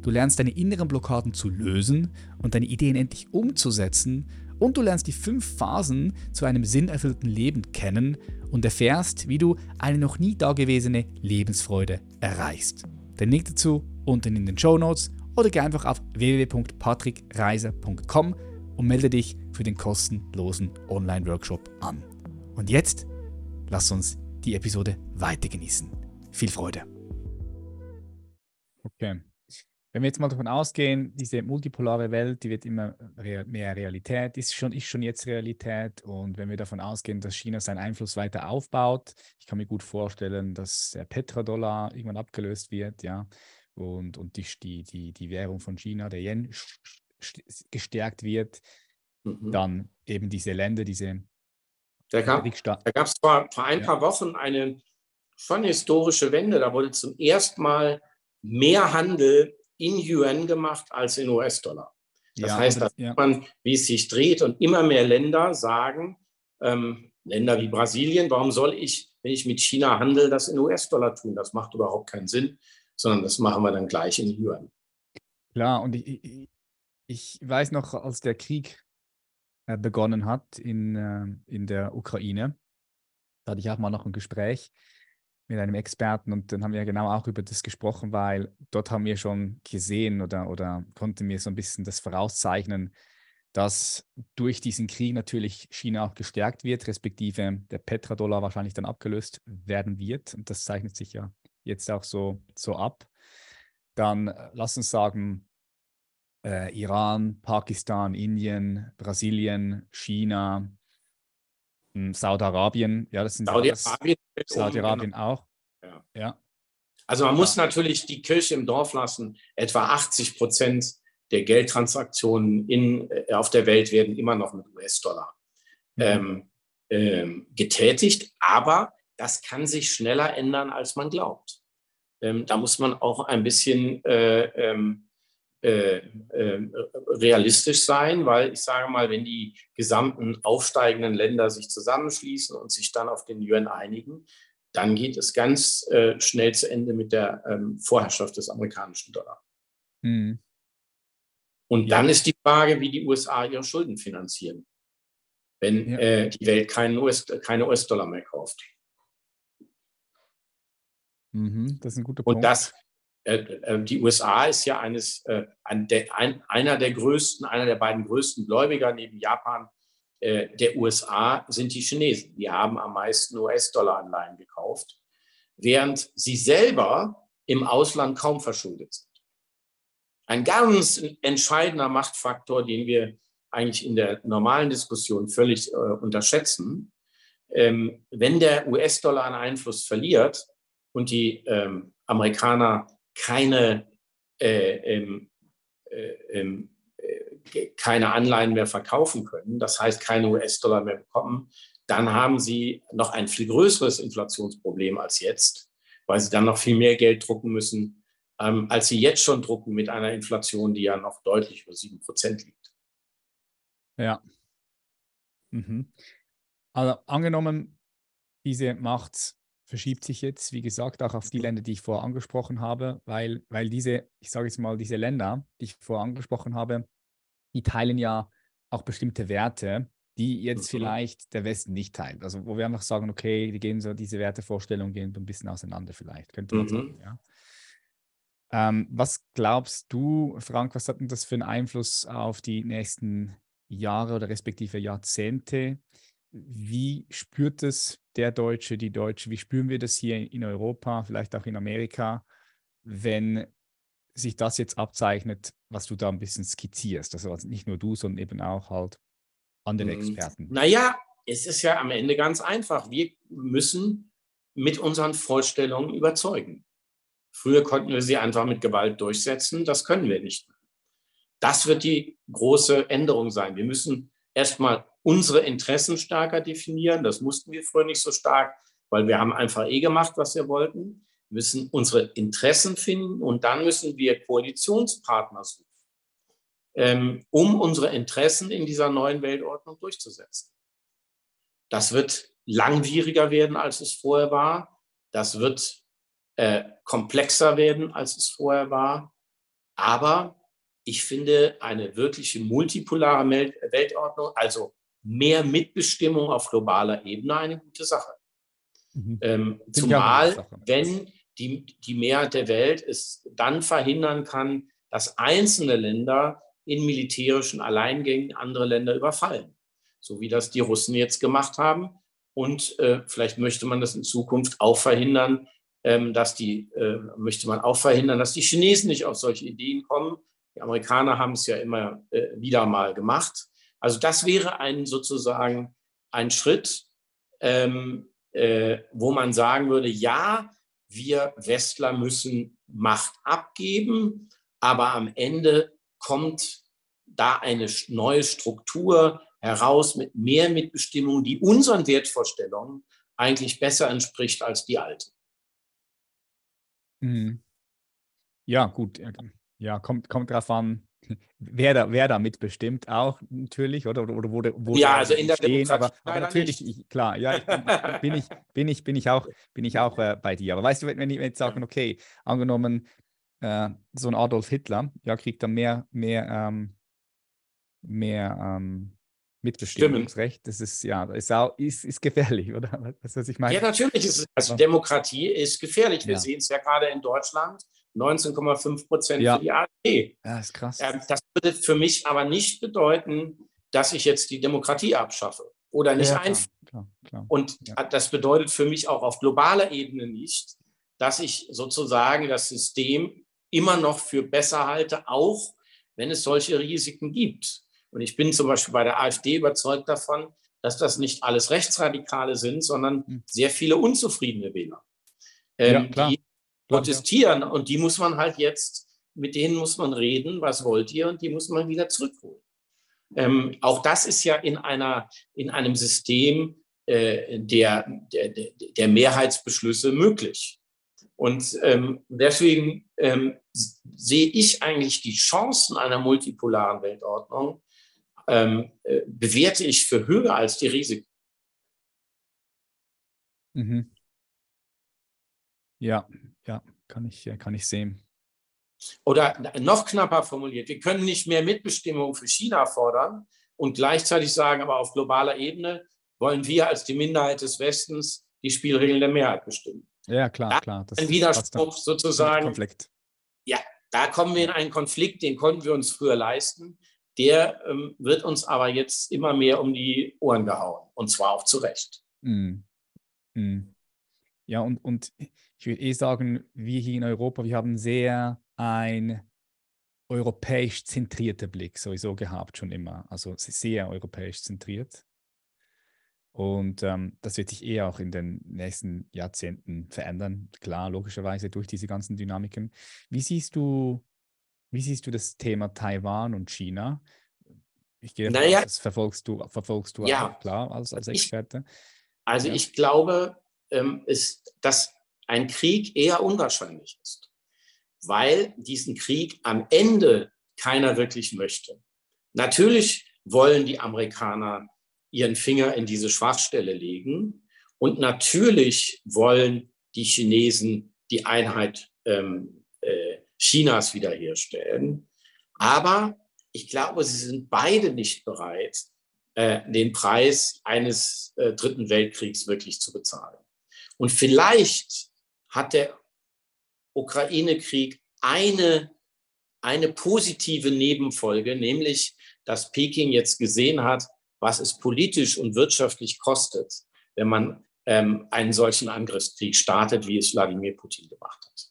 Du lernst deine inneren Blockaden zu lösen und deine Ideen endlich umzusetzen. Und du lernst die fünf Phasen zu einem sinnerfüllten Leben kennen und erfährst, wie du eine noch nie dagewesene Lebensfreude erreichst. Den Link dazu unten in den Show Notes oder geh einfach auf www.patrickreiser.com und melde dich für den kostenlosen Online-Workshop an. Und jetzt lass uns die Episode weiter genießen. Viel Freude. Okay. Wenn wir jetzt mal davon ausgehen, diese multipolare Welt, die wird immer mehr Realität, ist schon, ist schon jetzt Realität. Und wenn wir davon ausgehen, dass China seinen Einfluss weiter aufbaut, ich kann mir gut vorstellen, dass der Petrodollar irgendwann abgelöst wird, ja, und, und die, die, die, die Währung von China, der Yen, gestärkt wird, mhm. dann eben diese Länder, diese da gab es vor, vor ein paar Wochen eine schon historische Wende. Da wurde zum ersten Mal mehr Handel in Yuan gemacht als in US-Dollar. Das ja, heißt, dass ja. man, wie es sich dreht und immer mehr Länder sagen, ähm, Länder wie Brasilien, warum soll ich, wenn ich mit China handle, das in US-Dollar tun? Das macht überhaupt keinen Sinn, sondern das machen wir dann gleich in Yuan. Klar, und ich, ich weiß noch, als der Krieg begonnen hat in, äh, in der Ukraine, da hatte ich auch mal noch ein Gespräch mit einem Experten und dann haben wir genau auch über das gesprochen, weil dort haben wir schon gesehen oder, oder konnten wir so ein bisschen das vorauszeichnen, dass durch diesen Krieg natürlich China auch gestärkt wird, respektive der Petrodollar wahrscheinlich dann abgelöst werden wird. Und das zeichnet sich ja jetzt auch so, so ab. Dann äh, lass uns sagen, äh, Iran, Pakistan, Indien, Brasilien, China, hm, Saudi-Arabien. Ja, das sind Saudi-Arabien Saudi-Arabien genau. auch. Ja. ja. Also man muss natürlich die Kirche im Dorf lassen. Etwa 80 Prozent der Geldtransaktionen in, äh, auf der Welt werden immer noch mit US-Dollar mhm. ähm, ähm, getätigt. Aber das kann sich schneller ändern, als man glaubt. Ähm, da muss man auch ein bisschen äh, ähm, äh, äh, realistisch sein, weil ich sage mal, wenn die gesamten aufsteigenden Länder sich zusammenschließen und sich dann auf den Yuan einigen, dann geht es ganz äh, schnell zu Ende mit der ähm, Vorherrschaft des amerikanischen Dollar. Mhm. Und ja. dann ist die Frage, wie die USA ihre Schulden finanzieren, wenn ja. äh, die Welt keinen US, keine US-Dollar mehr kauft. Mhm, das ist ein guter Punkt. Und das, die USA ist ja eines, äh, ein, einer der größten, einer der beiden größten Gläubiger neben Japan der USA sind die Chinesen. Die haben am meisten US-Dollar-Anleihen gekauft, während sie selber im Ausland kaum verschuldet sind. Ein ganz entscheidender Machtfaktor, den wir eigentlich in der normalen Diskussion völlig äh, unterschätzen. Ähm, wenn der US-Dollar an Einfluss verliert und die ähm, Amerikaner keine, äh, ähm, äh, ähm, äh, keine Anleihen mehr verkaufen können, das heißt keine US-Dollar mehr bekommen, dann haben sie noch ein viel größeres Inflationsproblem als jetzt, weil sie dann noch viel mehr Geld drucken müssen, ähm, als sie jetzt schon drucken mit einer Inflation, die ja noch deutlich über sieben Prozent liegt. Ja. Mhm. Also angenommen, diese Macht verschiebt sich jetzt, wie gesagt, auch auf die Länder, die ich vorher angesprochen habe, weil, weil diese, ich sage jetzt mal, diese Länder, die ich vorher angesprochen habe, die teilen ja auch bestimmte Werte, die jetzt mhm. vielleicht der Westen nicht teilt. Also wo wir einfach sagen, okay, die gehen so, diese Wertevorstellungen gehen so ein bisschen auseinander vielleicht, könnte man mhm. sagen, ja. Ähm, was glaubst du, Frank, was hat denn das für einen Einfluss auf die nächsten Jahre oder respektive Jahrzehnte? Wie spürt es der Deutsche, die Deutsche, wie spüren wir das hier in Europa, vielleicht auch in Amerika, wenn sich das jetzt abzeichnet, was du da ein bisschen skizzierst? Also nicht nur du, sondern eben auch halt andere hm. Experten. Naja, es ist ja am Ende ganz einfach. Wir müssen mit unseren Vorstellungen überzeugen. Früher konnten wir sie einfach mit Gewalt durchsetzen. Das können wir nicht mehr. Das wird die große Änderung sein. Wir müssen erstmal unsere Interessen stärker definieren. Das mussten wir früher nicht so stark, weil wir haben einfach eh gemacht, was wir wollten. Wir müssen unsere Interessen finden und dann müssen wir Koalitionspartner suchen, ähm, um unsere Interessen in dieser neuen Weltordnung durchzusetzen. Das wird langwieriger werden, als es vorher war. Das wird äh, komplexer werden, als es vorher war. Aber ich finde eine wirkliche multipolare Weltordnung, also mehr Mitbestimmung auf globaler Ebene eine gute Sache. Mhm. Ähm, zumal, wenn die, die Mehrheit der Welt es dann verhindern kann, dass einzelne Länder in militärischen Alleingängen andere Länder überfallen, so wie das die Russen jetzt gemacht haben. Und äh, vielleicht möchte man das in Zukunft auch verhindern, ähm, dass die, äh, möchte man auch verhindern, dass die Chinesen nicht auf solche Ideen kommen. Die Amerikaner haben es ja immer äh, wieder mal gemacht. Also das wäre ein sozusagen ein Schritt, ähm, äh, wo man sagen würde, ja, wir Westler müssen Macht abgeben, aber am Ende kommt da eine neue Struktur heraus mit mehr Mitbestimmung, die unseren Wertvorstellungen eigentlich besser entspricht als die alte. Mhm. Ja, gut. Ja, kommt, kommt drauf an, wer da, wer da mitbestimmt auch natürlich, oder? Oder, oder wo, wo ja, also in der stehen, aber, aber natürlich, ich, klar, ja, ich, bin, ich, bin ich, bin ich auch, bin ich auch äh, bei dir. Aber weißt du, wenn, wenn ich jetzt sagen, okay, angenommen, äh, so ein Adolf Hitler, ja, kriegt dann mehr, mehr, ähm, mehr ähm, Mitbestimmungsrecht. Das ist ja, ist, auch, ist, ist gefährlich, oder? <laughs> Weißt was ich meine? Ja, natürlich ist es. Also Demokratie ist gefährlich. Wir ja. sehen es ja gerade in Deutschland. 19,5 Prozent ja. für die AfD. Ja, ist krass. Ähm, das würde für mich aber nicht bedeuten, dass ich jetzt die Demokratie abschaffe oder nicht ja, einführe. Klar, klar, Und ja. das bedeutet für mich auch auf globaler Ebene nicht, dass ich sozusagen das System immer noch für besser halte, auch wenn es solche Risiken gibt. Und ich bin zum Beispiel bei der AfD überzeugt davon, dass das nicht alles Rechtsradikale sind, sondern hm. sehr viele unzufriedene Wähler, ähm, ja, die protestieren. Ja. Und die muss man halt jetzt, mit denen muss man reden, was wollt ihr? Und die muss man wieder zurückholen. Ähm, auch das ist ja in, einer, in einem System äh, der, der, der Mehrheitsbeschlüsse möglich. Und ähm, deswegen ähm, sehe ich eigentlich die Chancen einer multipolaren Weltordnung ähm, äh, bewerte ich für höher als die Risiken. Mhm. Ja, ja, kann ich, kann ich sehen. Oder noch knapper formuliert, wir können nicht mehr Mitbestimmung für China fordern und gleichzeitig sagen, aber auf globaler Ebene wollen wir als die Minderheit des Westens die Spielregeln der Mehrheit bestimmen. Ja, klar, da klar. Das ein Widerspruch sozusagen. Konflikt. Ja, da kommen wir in einen Konflikt, den konnten wir uns früher leisten der ähm, wird uns aber jetzt immer mehr um die Ohren gehauen. Und zwar auch zu Recht. Mm. Mm. Ja, und, und ich würde eh sagen, wir hier in Europa, wir haben sehr ein europäisch zentrierter Blick sowieso gehabt, schon immer. Also sehr europäisch zentriert. Und ähm, das wird sich eher auch in den nächsten Jahrzehnten verändern, klar, logischerweise durch diese ganzen Dynamiken. Wie siehst du wie siehst du das Thema Taiwan und China? Ich gehe naja, aus, das verfolgst du, verfolgst du ja, auch, klar, als, als Experte. Ich, also ja. ich glaube, ähm, ist, dass ein Krieg eher unwahrscheinlich ist, weil diesen Krieg am Ende keiner wirklich möchte. Natürlich wollen die Amerikaner ihren Finger in diese Schwachstelle legen und natürlich wollen die Chinesen die Einheit ähm, äh, Chinas wiederherstellen. Aber ich glaube, sie sind beide nicht bereit, äh, den Preis eines äh, Dritten Weltkriegs wirklich zu bezahlen. Und vielleicht hat der Ukraine-Krieg eine, eine positive Nebenfolge, nämlich, dass Peking jetzt gesehen hat, was es politisch und wirtschaftlich kostet, wenn man ähm, einen solchen Angriffskrieg startet, wie es Wladimir Putin gemacht hat.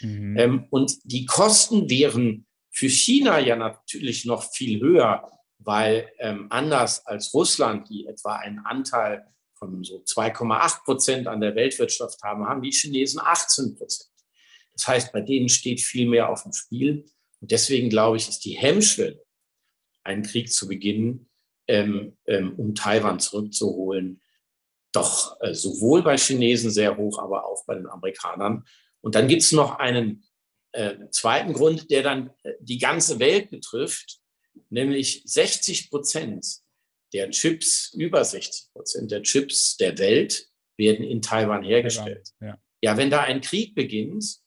Mhm. Ähm, und die Kosten wären für China ja natürlich noch viel höher, weil ähm, anders als Russland, die etwa einen Anteil von so 2,8 Prozent an der Weltwirtschaft haben, haben die Chinesen 18 Prozent. Das heißt, bei denen steht viel mehr auf dem Spiel. Und deswegen glaube ich, ist die Hemmschwelle, einen Krieg zu beginnen, ähm, ähm, um Taiwan zurückzuholen, doch äh, sowohl bei Chinesen sehr hoch, aber auch bei den Amerikanern. Und dann gibt es noch einen äh, zweiten Grund, der dann äh, die ganze Welt betrifft, nämlich 60 Prozent der Chips, über 60 Prozent der Chips der Welt werden in Taiwan hergestellt. Ja. ja, wenn da ein Krieg beginnt,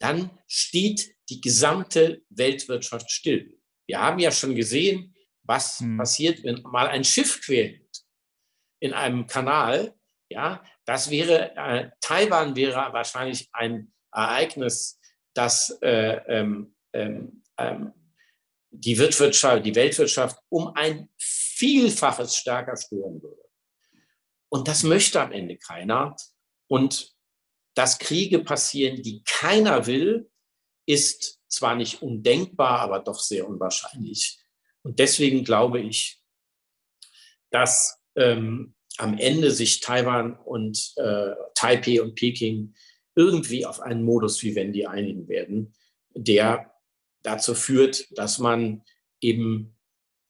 dann steht die gesamte Weltwirtschaft still. Wir haben ja schon gesehen, was hm. passiert, wenn mal ein Schiff querliegt in einem Kanal. Ja, das wäre, äh, Taiwan wäre wahrscheinlich ein Ereignis, das äh, ähm, ähm, ähm, die, Weltwirtschaft, die Weltwirtschaft um ein Vielfaches stärker stören würde. Und das möchte am Ende keiner. Und dass Kriege passieren, die keiner will, ist zwar nicht undenkbar, aber doch sehr unwahrscheinlich. Und deswegen glaube ich, dass ähm, am Ende sich Taiwan und äh, Taipei und Peking irgendwie auf einen Modus Vivendi einigen werden, der dazu führt, dass man eben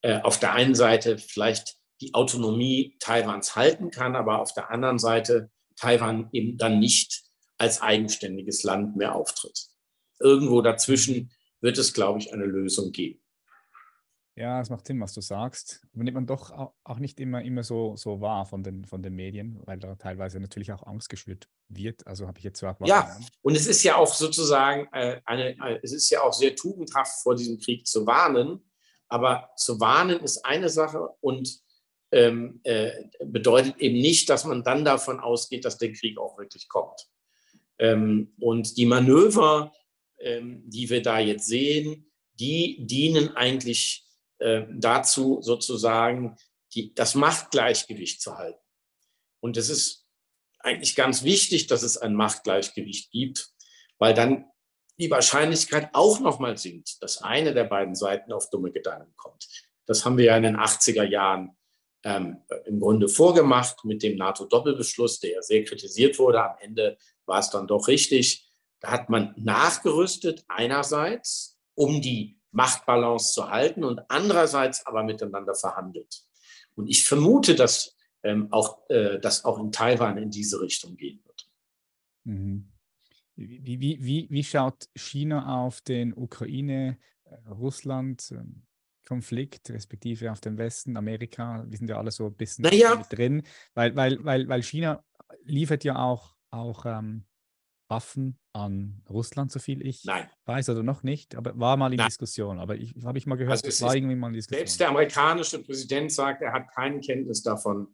äh, auf der einen Seite vielleicht die Autonomie Taiwans halten kann, aber auf der anderen Seite Taiwan eben dann nicht als eigenständiges Land mehr auftritt. Irgendwo dazwischen wird es, glaube ich, eine Lösung geben. Ja, es macht Sinn, was du sagst. Aber nimmt man doch auch nicht immer, immer so, so wahr von den, von den Medien, weil da teilweise natürlich auch Angst geschürt wird. Also habe ich jetzt auch Ja, und es ist ja auch sozusagen äh, eine, äh, es ist ja auch sehr tugendhaft, vor diesem Krieg zu warnen. Aber zu warnen ist eine Sache und ähm, äh, bedeutet eben nicht, dass man dann davon ausgeht, dass der Krieg auch wirklich kommt. Ähm, und die Manöver, ähm, die wir da jetzt sehen, die dienen eigentlich äh, dazu, sozusagen die, das Machtgleichgewicht zu halten. Und es ist eigentlich ganz wichtig, dass es ein Machtgleichgewicht gibt, weil dann die Wahrscheinlichkeit auch nochmal sinkt, dass eine der beiden Seiten auf dumme Gedanken kommt. Das haben wir ja in den 80er Jahren ähm, im Grunde vorgemacht mit dem NATO-Doppelbeschluss, der ja sehr kritisiert wurde. Am Ende war es dann doch richtig. Da hat man nachgerüstet einerseits, um die Machtbalance zu halten und andererseits aber miteinander verhandelt. Und ich vermute, dass ähm, auch, äh, das auch in Taiwan in diese Richtung gehen wird. Mhm. Wie, wie, wie, wie schaut China auf den Ukraine-Russland-Konflikt, respektive auf den Westen, Amerika? Wir sind ja alle so ein bisschen naja. drin, weil, weil, weil, weil China liefert ja auch, auch ähm, Waffen an Russland, so viel ich Nein. weiß, oder noch nicht, aber war mal in Nein. Diskussion. Aber ich habe ich mal gehört, also es war irgendwie mal in Diskussion. Selbst der amerikanische Präsident sagt, er hat keine Kenntnis davon,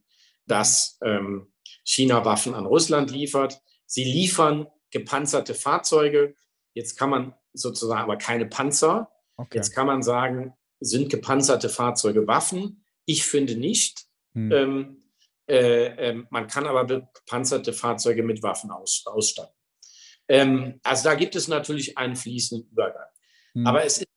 dass ähm, China Waffen an Russland liefert. Sie liefern gepanzerte Fahrzeuge. Jetzt kann man sozusagen aber keine Panzer. Okay. Jetzt kann man sagen, sind gepanzerte Fahrzeuge Waffen? Ich finde nicht. Hm. Ähm, äh, äh, man kann aber gepanzerte Fahrzeuge mit Waffen aus, ausstatten. Ähm, also da gibt es natürlich einen fließenden Übergang. Mhm. Aber es ist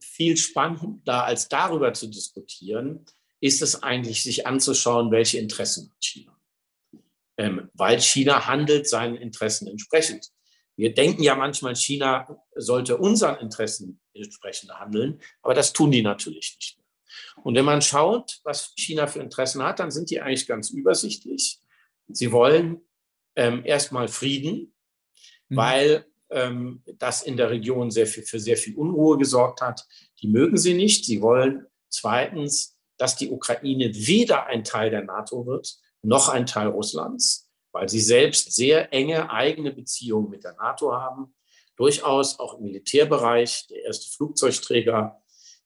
viel spannender, als darüber zu diskutieren, ist es eigentlich, sich anzuschauen, welche Interessen hat China. Ähm, weil China handelt seinen Interessen entsprechend. Wir denken ja manchmal, China sollte unseren Interessen entsprechend handeln, aber das tun die natürlich nicht mehr. Und wenn man schaut, was China für Interessen hat, dann sind die eigentlich ganz übersichtlich. Sie wollen ähm, erstmal Frieden, mhm. weil ähm, das in der Region sehr viel, für sehr viel Unruhe gesorgt hat. Die mögen sie nicht. Sie wollen zweitens, dass die Ukraine weder ein Teil der NATO wird, noch ein Teil Russlands, weil sie selbst sehr enge eigene Beziehungen mit der NATO haben. Durchaus auch im Militärbereich. Der erste Flugzeugträger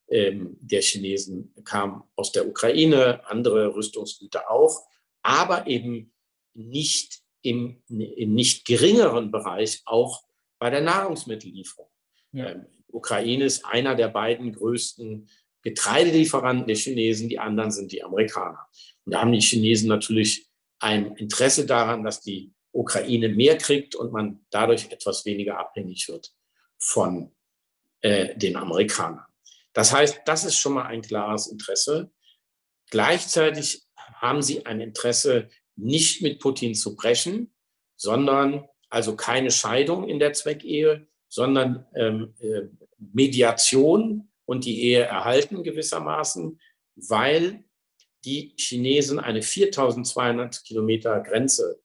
ähm, der Chinesen kam aus der Ukraine, andere Rüstungsgüter auch, aber eben nicht im, im nicht geringeren Bereich auch bei der Nahrungsmittellieferung. Ja. Ähm, Ukraine ist einer der beiden größten Getreidelieferanten der Chinesen, die anderen sind die Amerikaner. Und da haben die Chinesen natürlich ein Interesse daran, dass die Ukraine mehr kriegt und man dadurch etwas weniger abhängig wird von äh, den Amerikanern. Das heißt, das ist schon mal ein klares Interesse. Gleichzeitig haben sie ein Interesse, nicht mit Putin zu brechen, sondern also keine Scheidung in der Zweckehe, sondern ähm, äh, Mediation und die Ehe erhalten gewissermaßen, weil die Chinesen eine 4200 Kilometer Grenze,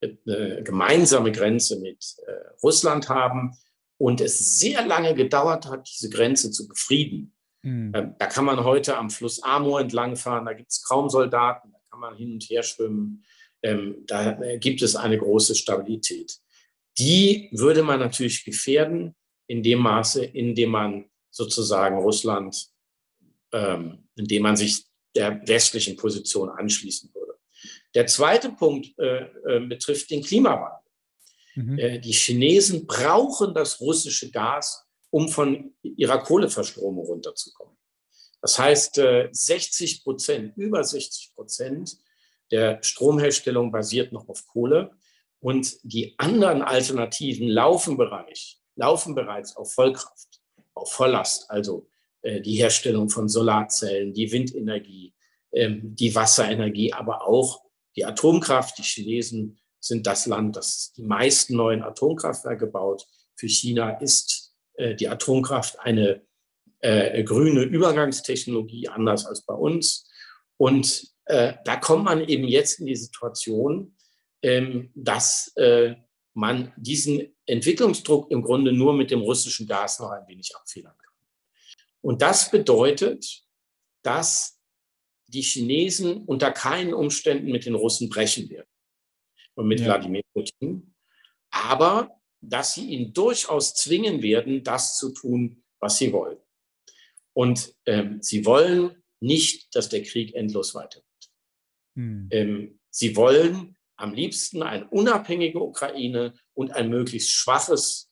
äh, gemeinsame Grenze mit äh, Russland haben und es sehr lange gedauert hat, diese Grenze zu befrieden. Mhm. Ähm, da kann man heute am Fluss Amur entlangfahren, da gibt es kaum Soldaten, kann man hin und her schwimmen. Ähm, da gibt es eine große Stabilität. Die würde man natürlich gefährden in dem Maße, in dem man sozusagen Russland, ähm, indem man sich der westlichen Position anschließen würde. Der zweite Punkt äh, äh, betrifft den Klimawandel. Mhm. Äh, die Chinesen brauchen das russische Gas, um von ihrer Kohleverstromung runterzukommen. Das heißt, 60 äh, Prozent, über 60 Prozent der Stromherstellung basiert noch auf Kohle und die anderen Alternativen laufen, Bereich, laufen bereits auf Vollkraft, auf Volllast, also äh, die Herstellung von Solarzellen, die Windenergie, ähm, die Wasserenergie, aber auch die Atomkraft. Die Chinesen sind das Land, das die meisten neuen Atomkraftwerke baut. Für China ist äh, die Atomkraft eine äh, grüne Übergangstechnologie, anders als bei uns. Und äh, da kommt man eben jetzt in die Situation, ähm, dass äh, man diesen Entwicklungsdruck im Grunde nur mit dem russischen Gas noch ein wenig abfedern kann. Und das bedeutet, dass die Chinesen unter keinen Umständen mit den Russen brechen werden und mit ja. Wladimir Putin, aber dass sie ihn durchaus zwingen werden, das zu tun, was sie wollen. Und ähm, sie wollen nicht, dass der Krieg endlos weitergeht. Hm. Ähm, sie wollen am liebsten eine unabhängige Ukraine und ein möglichst schwaches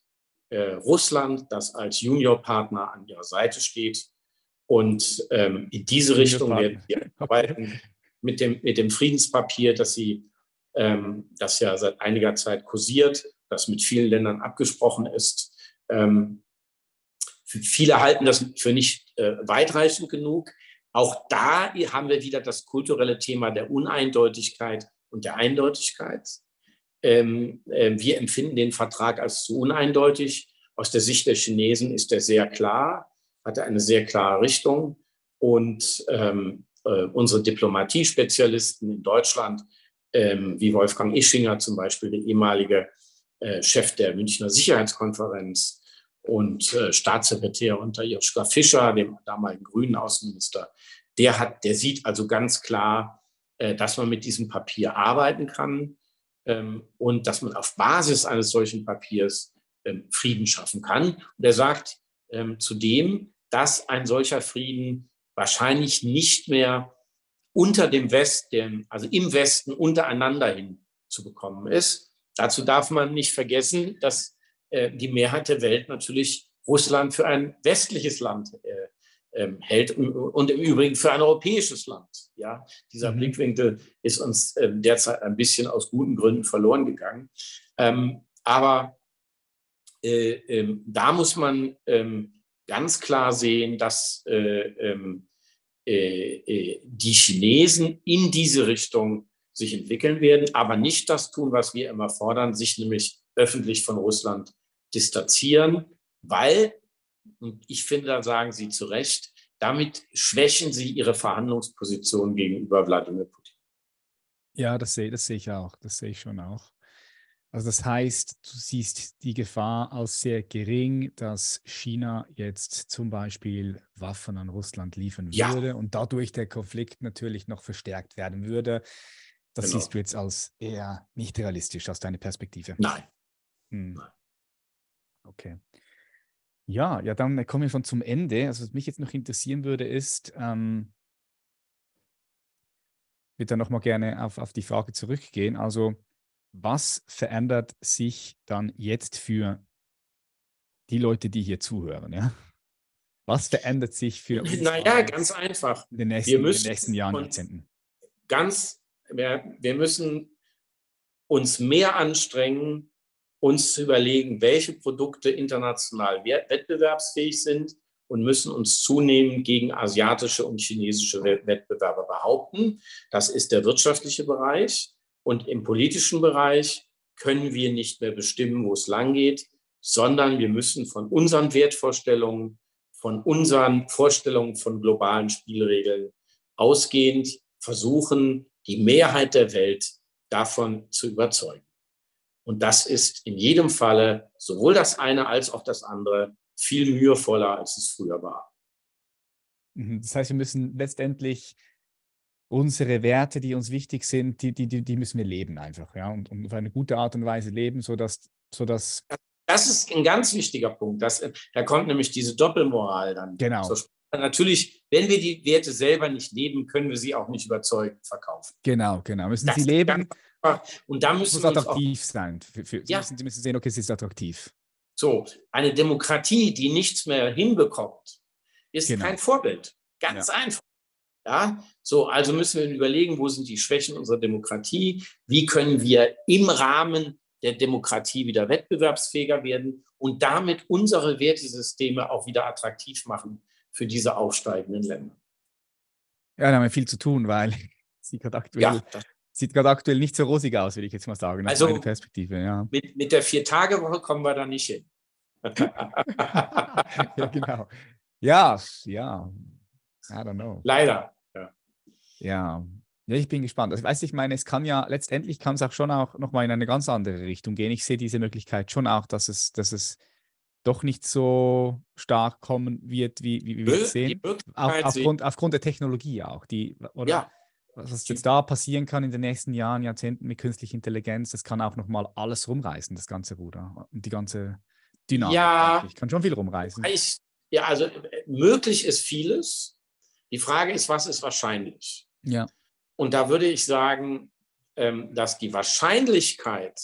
äh, Russland, das als Juniorpartner an ihrer Seite steht. Und ähm, in diese Richtung werden wir <laughs> arbeiten mit dem, mit dem Friedenspapier, das sie, ähm, das ja seit einiger Zeit kursiert, das mit vielen Ländern abgesprochen ist. Ähm, viele halten das für nicht äh, weitreichend genug. Auch da haben wir wieder das kulturelle Thema der Uneindeutigkeit und der Eindeutigkeit. Ähm, äh, wir empfinden den Vertrag als zu uneindeutig. Aus der Sicht der Chinesen ist er sehr klar, hat er eine sehr klare Richtung. Und ähm, äh, unsere Diplomatiespezialisten in Deutschland, ähm, wie Wolfgang Ischinger zum Beispiel, der ehemalige äh, Chef der Münchner Sicherheitskonferenz, und äh, Staatssekretär unter Joschka Fischer, dem damaligen grünen Außenminister, der hat, der sieht also ganz klar, äh, dass man mit diesem Papier arbeiten kann ähm, und dass man auf Basis eines solchen Papiers ähm, Frieden schaffen kann. Und er sagt ähm, zudem, dass ein solcher Frieden wahrscheinlich nicht mehr unter dem Westen, also im Westen untereinander hin zu bekommen ist. Dazu darf man nicht vergessen, dass die Mehrheit der Welt natürlich Russland für ein westliches Land äh, ähm, hält und im Übrigen für ein europäisches Land. Ja, dieser mhm. Blickwinkel ist uns äh, derzeit ein bisschen aus guten Gründen verloren gegangen. Ähm, aber äh, ähm, da muss man ähm, ganz klar sehen, dass äh, ähm, äh, die Chinesen in diese Richtung sich entwickeln werden, aber nicht das tun, was wir immer fordern, sich nämlich öffentlich von Russland distanzieren, weil, und ich finde, da sagen Sie zu Recht, damit schwächen Sie Ihre Verhandlungsposition gegenüber Wladimir Putin. Ja, das sehe, das sehe ich auch. Das sehe ich schon auch. Also das heißt, du siehst die Gefahr als sehr gering, dass China jetzt zum Beispiel Waffen an Russland liefern ja. würde und dadurch der Konflikt natürlich noch verstärkt werden würde. Das genau. siehst du jetzt als eher nicht realistisch aus deiner Perspektive. Nein. Hm. Nein. Okay. Ja, ja, dann kommen wir schon zum Ende. Also, was mich jetzt noch interessieren würde, ist, ähm, würde dann nochmal gerne auf, auf die Frage zurückgehen. Also, was verändert sich dann jetzt für die Leute, die hier zuhören? Ja? Was verändert sich für uns? Naja, ganz einfach. In den nächsten, wir müssen in den nächsten Jahren, Jahrzehnten. Ganz, wir, wir müssen uns mehr anstrengen, uns zu überlegen, welche Produkte international wettbewerbsfähig sind und müssen uns zunehmend gegen asiatische und chinesische Wettbewerber behaupten. Das ist der wirtschaftliche Bereich. Und im politischen Bereich können wir nicht mehr bestimmen, wo es langgeht, sondern wir müssen von unseren Wertvorstellungen, von unseren Vorstellungen von globalen Spielregeln ausgehend versuchen, die Mehrheit der Welt davon zu überzeugen. Und das ist in jedem Falle sowohl das eine als auch das andere viel mühevoller, als es früher war. Mhm. Das heißt, wir müssen letztendlich unsere Werte, die uns wichtig sind, die, die, die müssen wir leben einfach, ja, und, und auf eine gute Art und Weise leben, sodass, sodass das ist ein ganz wichtiger Punkt. Das, da kommt nämlich diese Doppelmoral dann. Genau. Zur Natürlich, wenn wir die Werte selber nicht leben, können wir sie auch nicht überzeugend verkaufen. Genau, genau. Müssen das sie leben. Und da müssen muss attraktiv sein. Für, für, ja. müssen, Sie müssen sehen, okay, es ist attraktiv. So, eine Demokratie, die nichts mehr hinbekommt, ist genau. kein Vorbild. Ganz ja. einfach. Ja, so, also müssen wir überlegen, wo sind die Schwächen unserer Demokratie? Wie können wir im Rahmen der Demokratie wieder wettbewerbsfähiger werden und damit unsere Wertesysteme auch wieder attraktiv machen für diese aufsteigenden Länder? Ja, da haben wir viel zu tun, weil <laughs> sie gerade aktuell ja, Sieht gerade aktuell nicht so rosig aus, würde ich jetzt mal sagen. Also meine Perspektive, ja. Mit, mit der Vier-Tage-Woche kommen wir da nicht hin. <laughs> ja, genau. Ja, ja. I don't know. Leider. Ja. ja. Ja, ich bin gespannt. Also, weißt, ich meine, es kann ja letztendlich kann es auch schon auch nochmal in eine ganz andere Richtung gehen. Ich sehe diese Möglichkeit schon auch, dass es, dass es doch nicht so stark kommen wird, wie, wie, wir es sehen. Auf, aufgrund, aufgrund der Technologie auch. Die, oder? Ja was jetzt da passieren kann in den nächsten Jahren, Jahrzehnten mit künstlicher Intelligenz, das kann auch nochmal alles rumreißen, das ganze Ruder und die ganze Dynamik. Ja, ich kann schon viel rumreißen. Ich, ja, also möglich ist vieles. Die Frage ist, was ist wahrscheinlich? Ja. Und da würde ich sagen, ähm, dass die Wahrscheinlichkeit,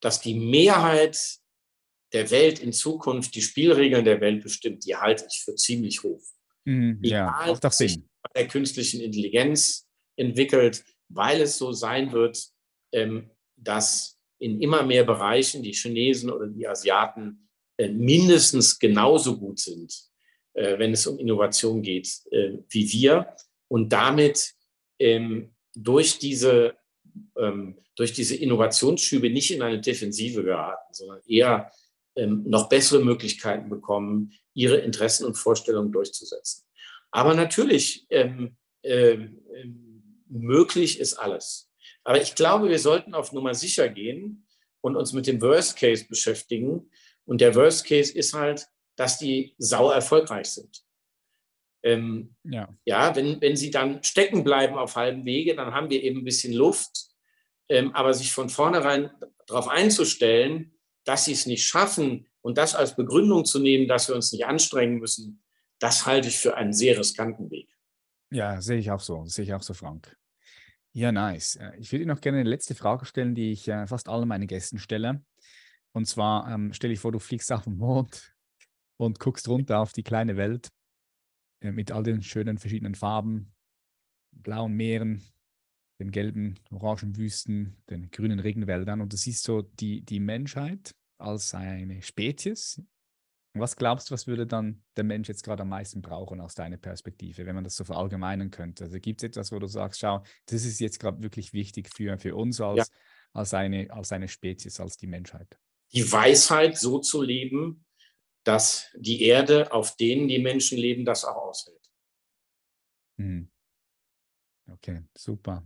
dass die Mehrheit der Welt in Zukunft die Spielregeln der Welt bestimmt, die halte ich für ziemlich hoch. Mhm, ja, macht doch Sinn. Bei der künstlichen Intelligenz entwickelt, weil es so sein wird, ähm, dass in immer mehr Bereichen die Chinesen oder die Asiaten äh, mindestens genauso gut sind, äh, wenn es um Innovation geht, äh, wie wir. Und damit ähm, durch diese, ähm, durch diese Innovationsschübe nicht in eine Defensive geraten, sondern eher noch bessere Möglichkeiten bekommen, ihre Interessen und Vorstellungen durchzusetzen. Aber natürlich ähm, möglich ist alles. Aber ich glaube, wir sollten auf Nummer sicher gehen und uns mit dem Worst Case beschäftigen. Und der Worst Case ist halt, dass die sau erfolgreich sind. Ähm, ja, ja wenn, wenn sie dann stecken bleiben auf halbem Wege, dann haben wir eben ein bisschen Luft. Ähm, aber sich von vornherein darauf einzustellen, dass sie es nicht schaffen und das als Begründung zu nehmen, dass wir uns nicht anstrengen müssen, das halte ich für einen sehr riskanten Weg. Ja, sehe ich auch so. Sehe ich auch so, Frank. Ja, nice. Äh, ich würde noch gerne eine letzte Frage stellen, die ich äh, fast allen meinen Gästen stelle. Und zwar ähm, stelle ich vor, du fliegst auf den Mond und guckst runter auf die kleine Welt äh, mit all den schönen verschiedenen Farben, blauen Meeren, den gelben, orangen Wüsten, den grünen Regenwäldern. Und du siehst so die, die Menschheit als eine Spezies was glaubst du, was würde dann der Mensch jetzt gerade am meisten brauchen aus deiner Perspektive, wenn man das so verallgemeinern könnte? Also gibt es etwas, wo du sagst, schau, das ist jetzt gerade wirklich wichtig für, für uns als, ja. als, eine, als eine Spezies, als die Menschheit? Die Weisheit, so zu leben, dass die Erde, auf denen die Menschen leben, das auch aushält. Hm. Okay, super.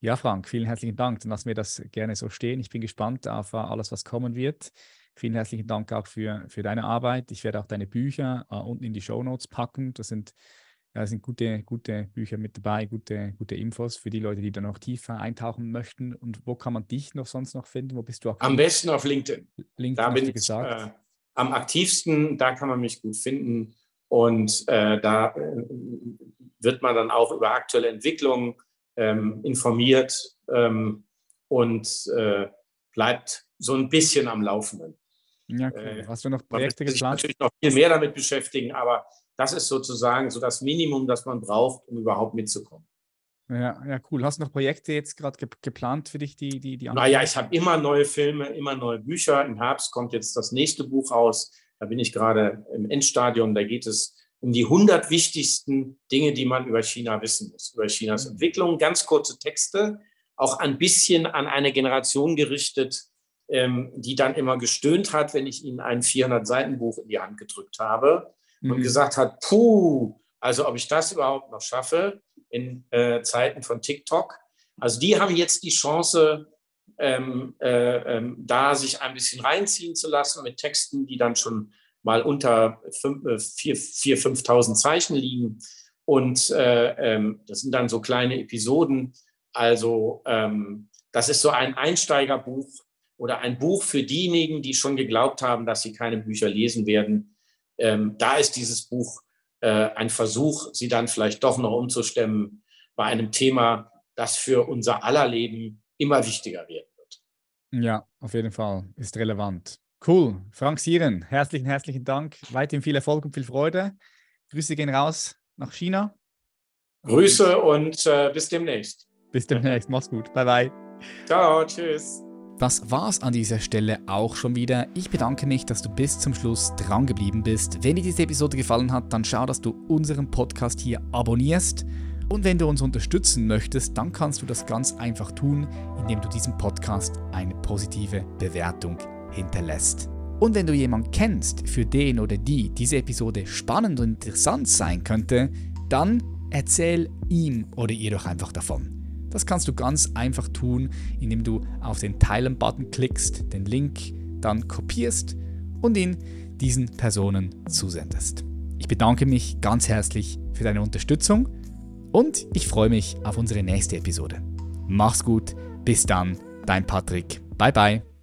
Ja, Frank, vielen herzlichen Dank. Dann lassen wir das gerne so stehen. Ich bin gespannt auf äh, alles, was kommen wird. Vielen herzlichen Dank auch für, für deine Arbeit. Ich werde auch deine Bücher äh, unten in die Show Notes packen. Das sind, das sind gute, gute Bücher mit dabei, gute, gute Infos für die Leute, die da noch tiefer eintauchen möchten. Und wo kann man dich noch sonst noch finden? Wo bist du aktiv? Am besten auf LinkedIn. LinkedIn da bin ich äh, am aktivsten, da kann man mich gut finden. Und äh, da äh, wird man dann auch über aktuelle Entwicklungen ähm, informiert ähm, und äh, bleibt so ein bisschen am Laufenden. Ja, cool. Äh, Hast du noch Projekte man geplant? natürlich noch viel mehr damit beschäftigen, aber das ist sozusagen so das Minimum, das man braucht, um überhaupt mitzukommen. Ja, ja, cool. Hast du noch Projekte jetzt gerade ge geplant für dich, die, die, die Naja, ich habe immer neue Filme, immer neue Bücher. Im Herbst kommt jetzt das nächste Buch raus. Da bin ich gerade im Endstadium. Da geht es um die 100 wichtigsten Dinge, die man über China wissen muss, über Chinas mhm. Entwicklung. Ganz kurze Texte, auch ein bisschen an eine Generation gerichtet, ähm, die dann immer gestöhnt hat, wenn ich ihnen ein 400-Seiten-Buch in die Hand gedrückt habe mhm. und gesagt hat, puh, also ob ich das überhaupt noch schaffe in äh, Zeiten von TikTok. Also die haben jetzt die Chance, ähm, äh, ähm, da sich ein bisschen reinziehen zu lassen mit Texten, die dann schon mal unter 4.000, 5.000 äh, Zeichen liegen. Und äh, ähm, das sind dann so kleine Episoden. Also ähm, das ist so ein Einsteigerbuch oder ein Buch für diejenigen, die schon geglaubt haben, dass sie keine Bücher lesen werden. Ähm, da ist dieses Buch äh, ein Versuch, sie dann vielleicht doch noch umzustemmen bei einem Thema, das für unser aller Leben immer wichtiger werden wird. Ja, auf jeden Fall ist relevant. Cool. Frank Sieren, herzlichen, herzlichen Dank. Weiterhin viel Erfolg und viel Freude. Grüße gehen raus nach China. Grüße und äh, bis demnächst. Bis demnächst. Mach's gut. Bye, bye. Ciao. Tschüss. Das war's an dieser Stelle auch schon wieder. Ich bedanke mich, dass du bis zum Schluss dran geblieben bist. Wenn dir diese Episode gefallen hat, dann schau, dass du unseren Podcast hier abonnierst. Und wenn du uns unterstützen möchtest, dann kannst du das ganz einfach tun, indem du diesem Podcast eine positive Bewertung hinterlässt. Und wenn du jemanden kennst, für den oder die diese Episode spannend und interessant sein könnte, dann erzähl ihm oder ihr doch einfach davon. Das kannst du ganz einfach tun, indem du auf den Teilen-Button klickst, den Link dann kopierst und ihn diesen Personen zusendest. Ich bedanke mich ganz herzlich für deine Unterstützung und ich freue mich auf unsere nächste Episode. Mach's gut, bis dann, dein Patrick. Bye bye.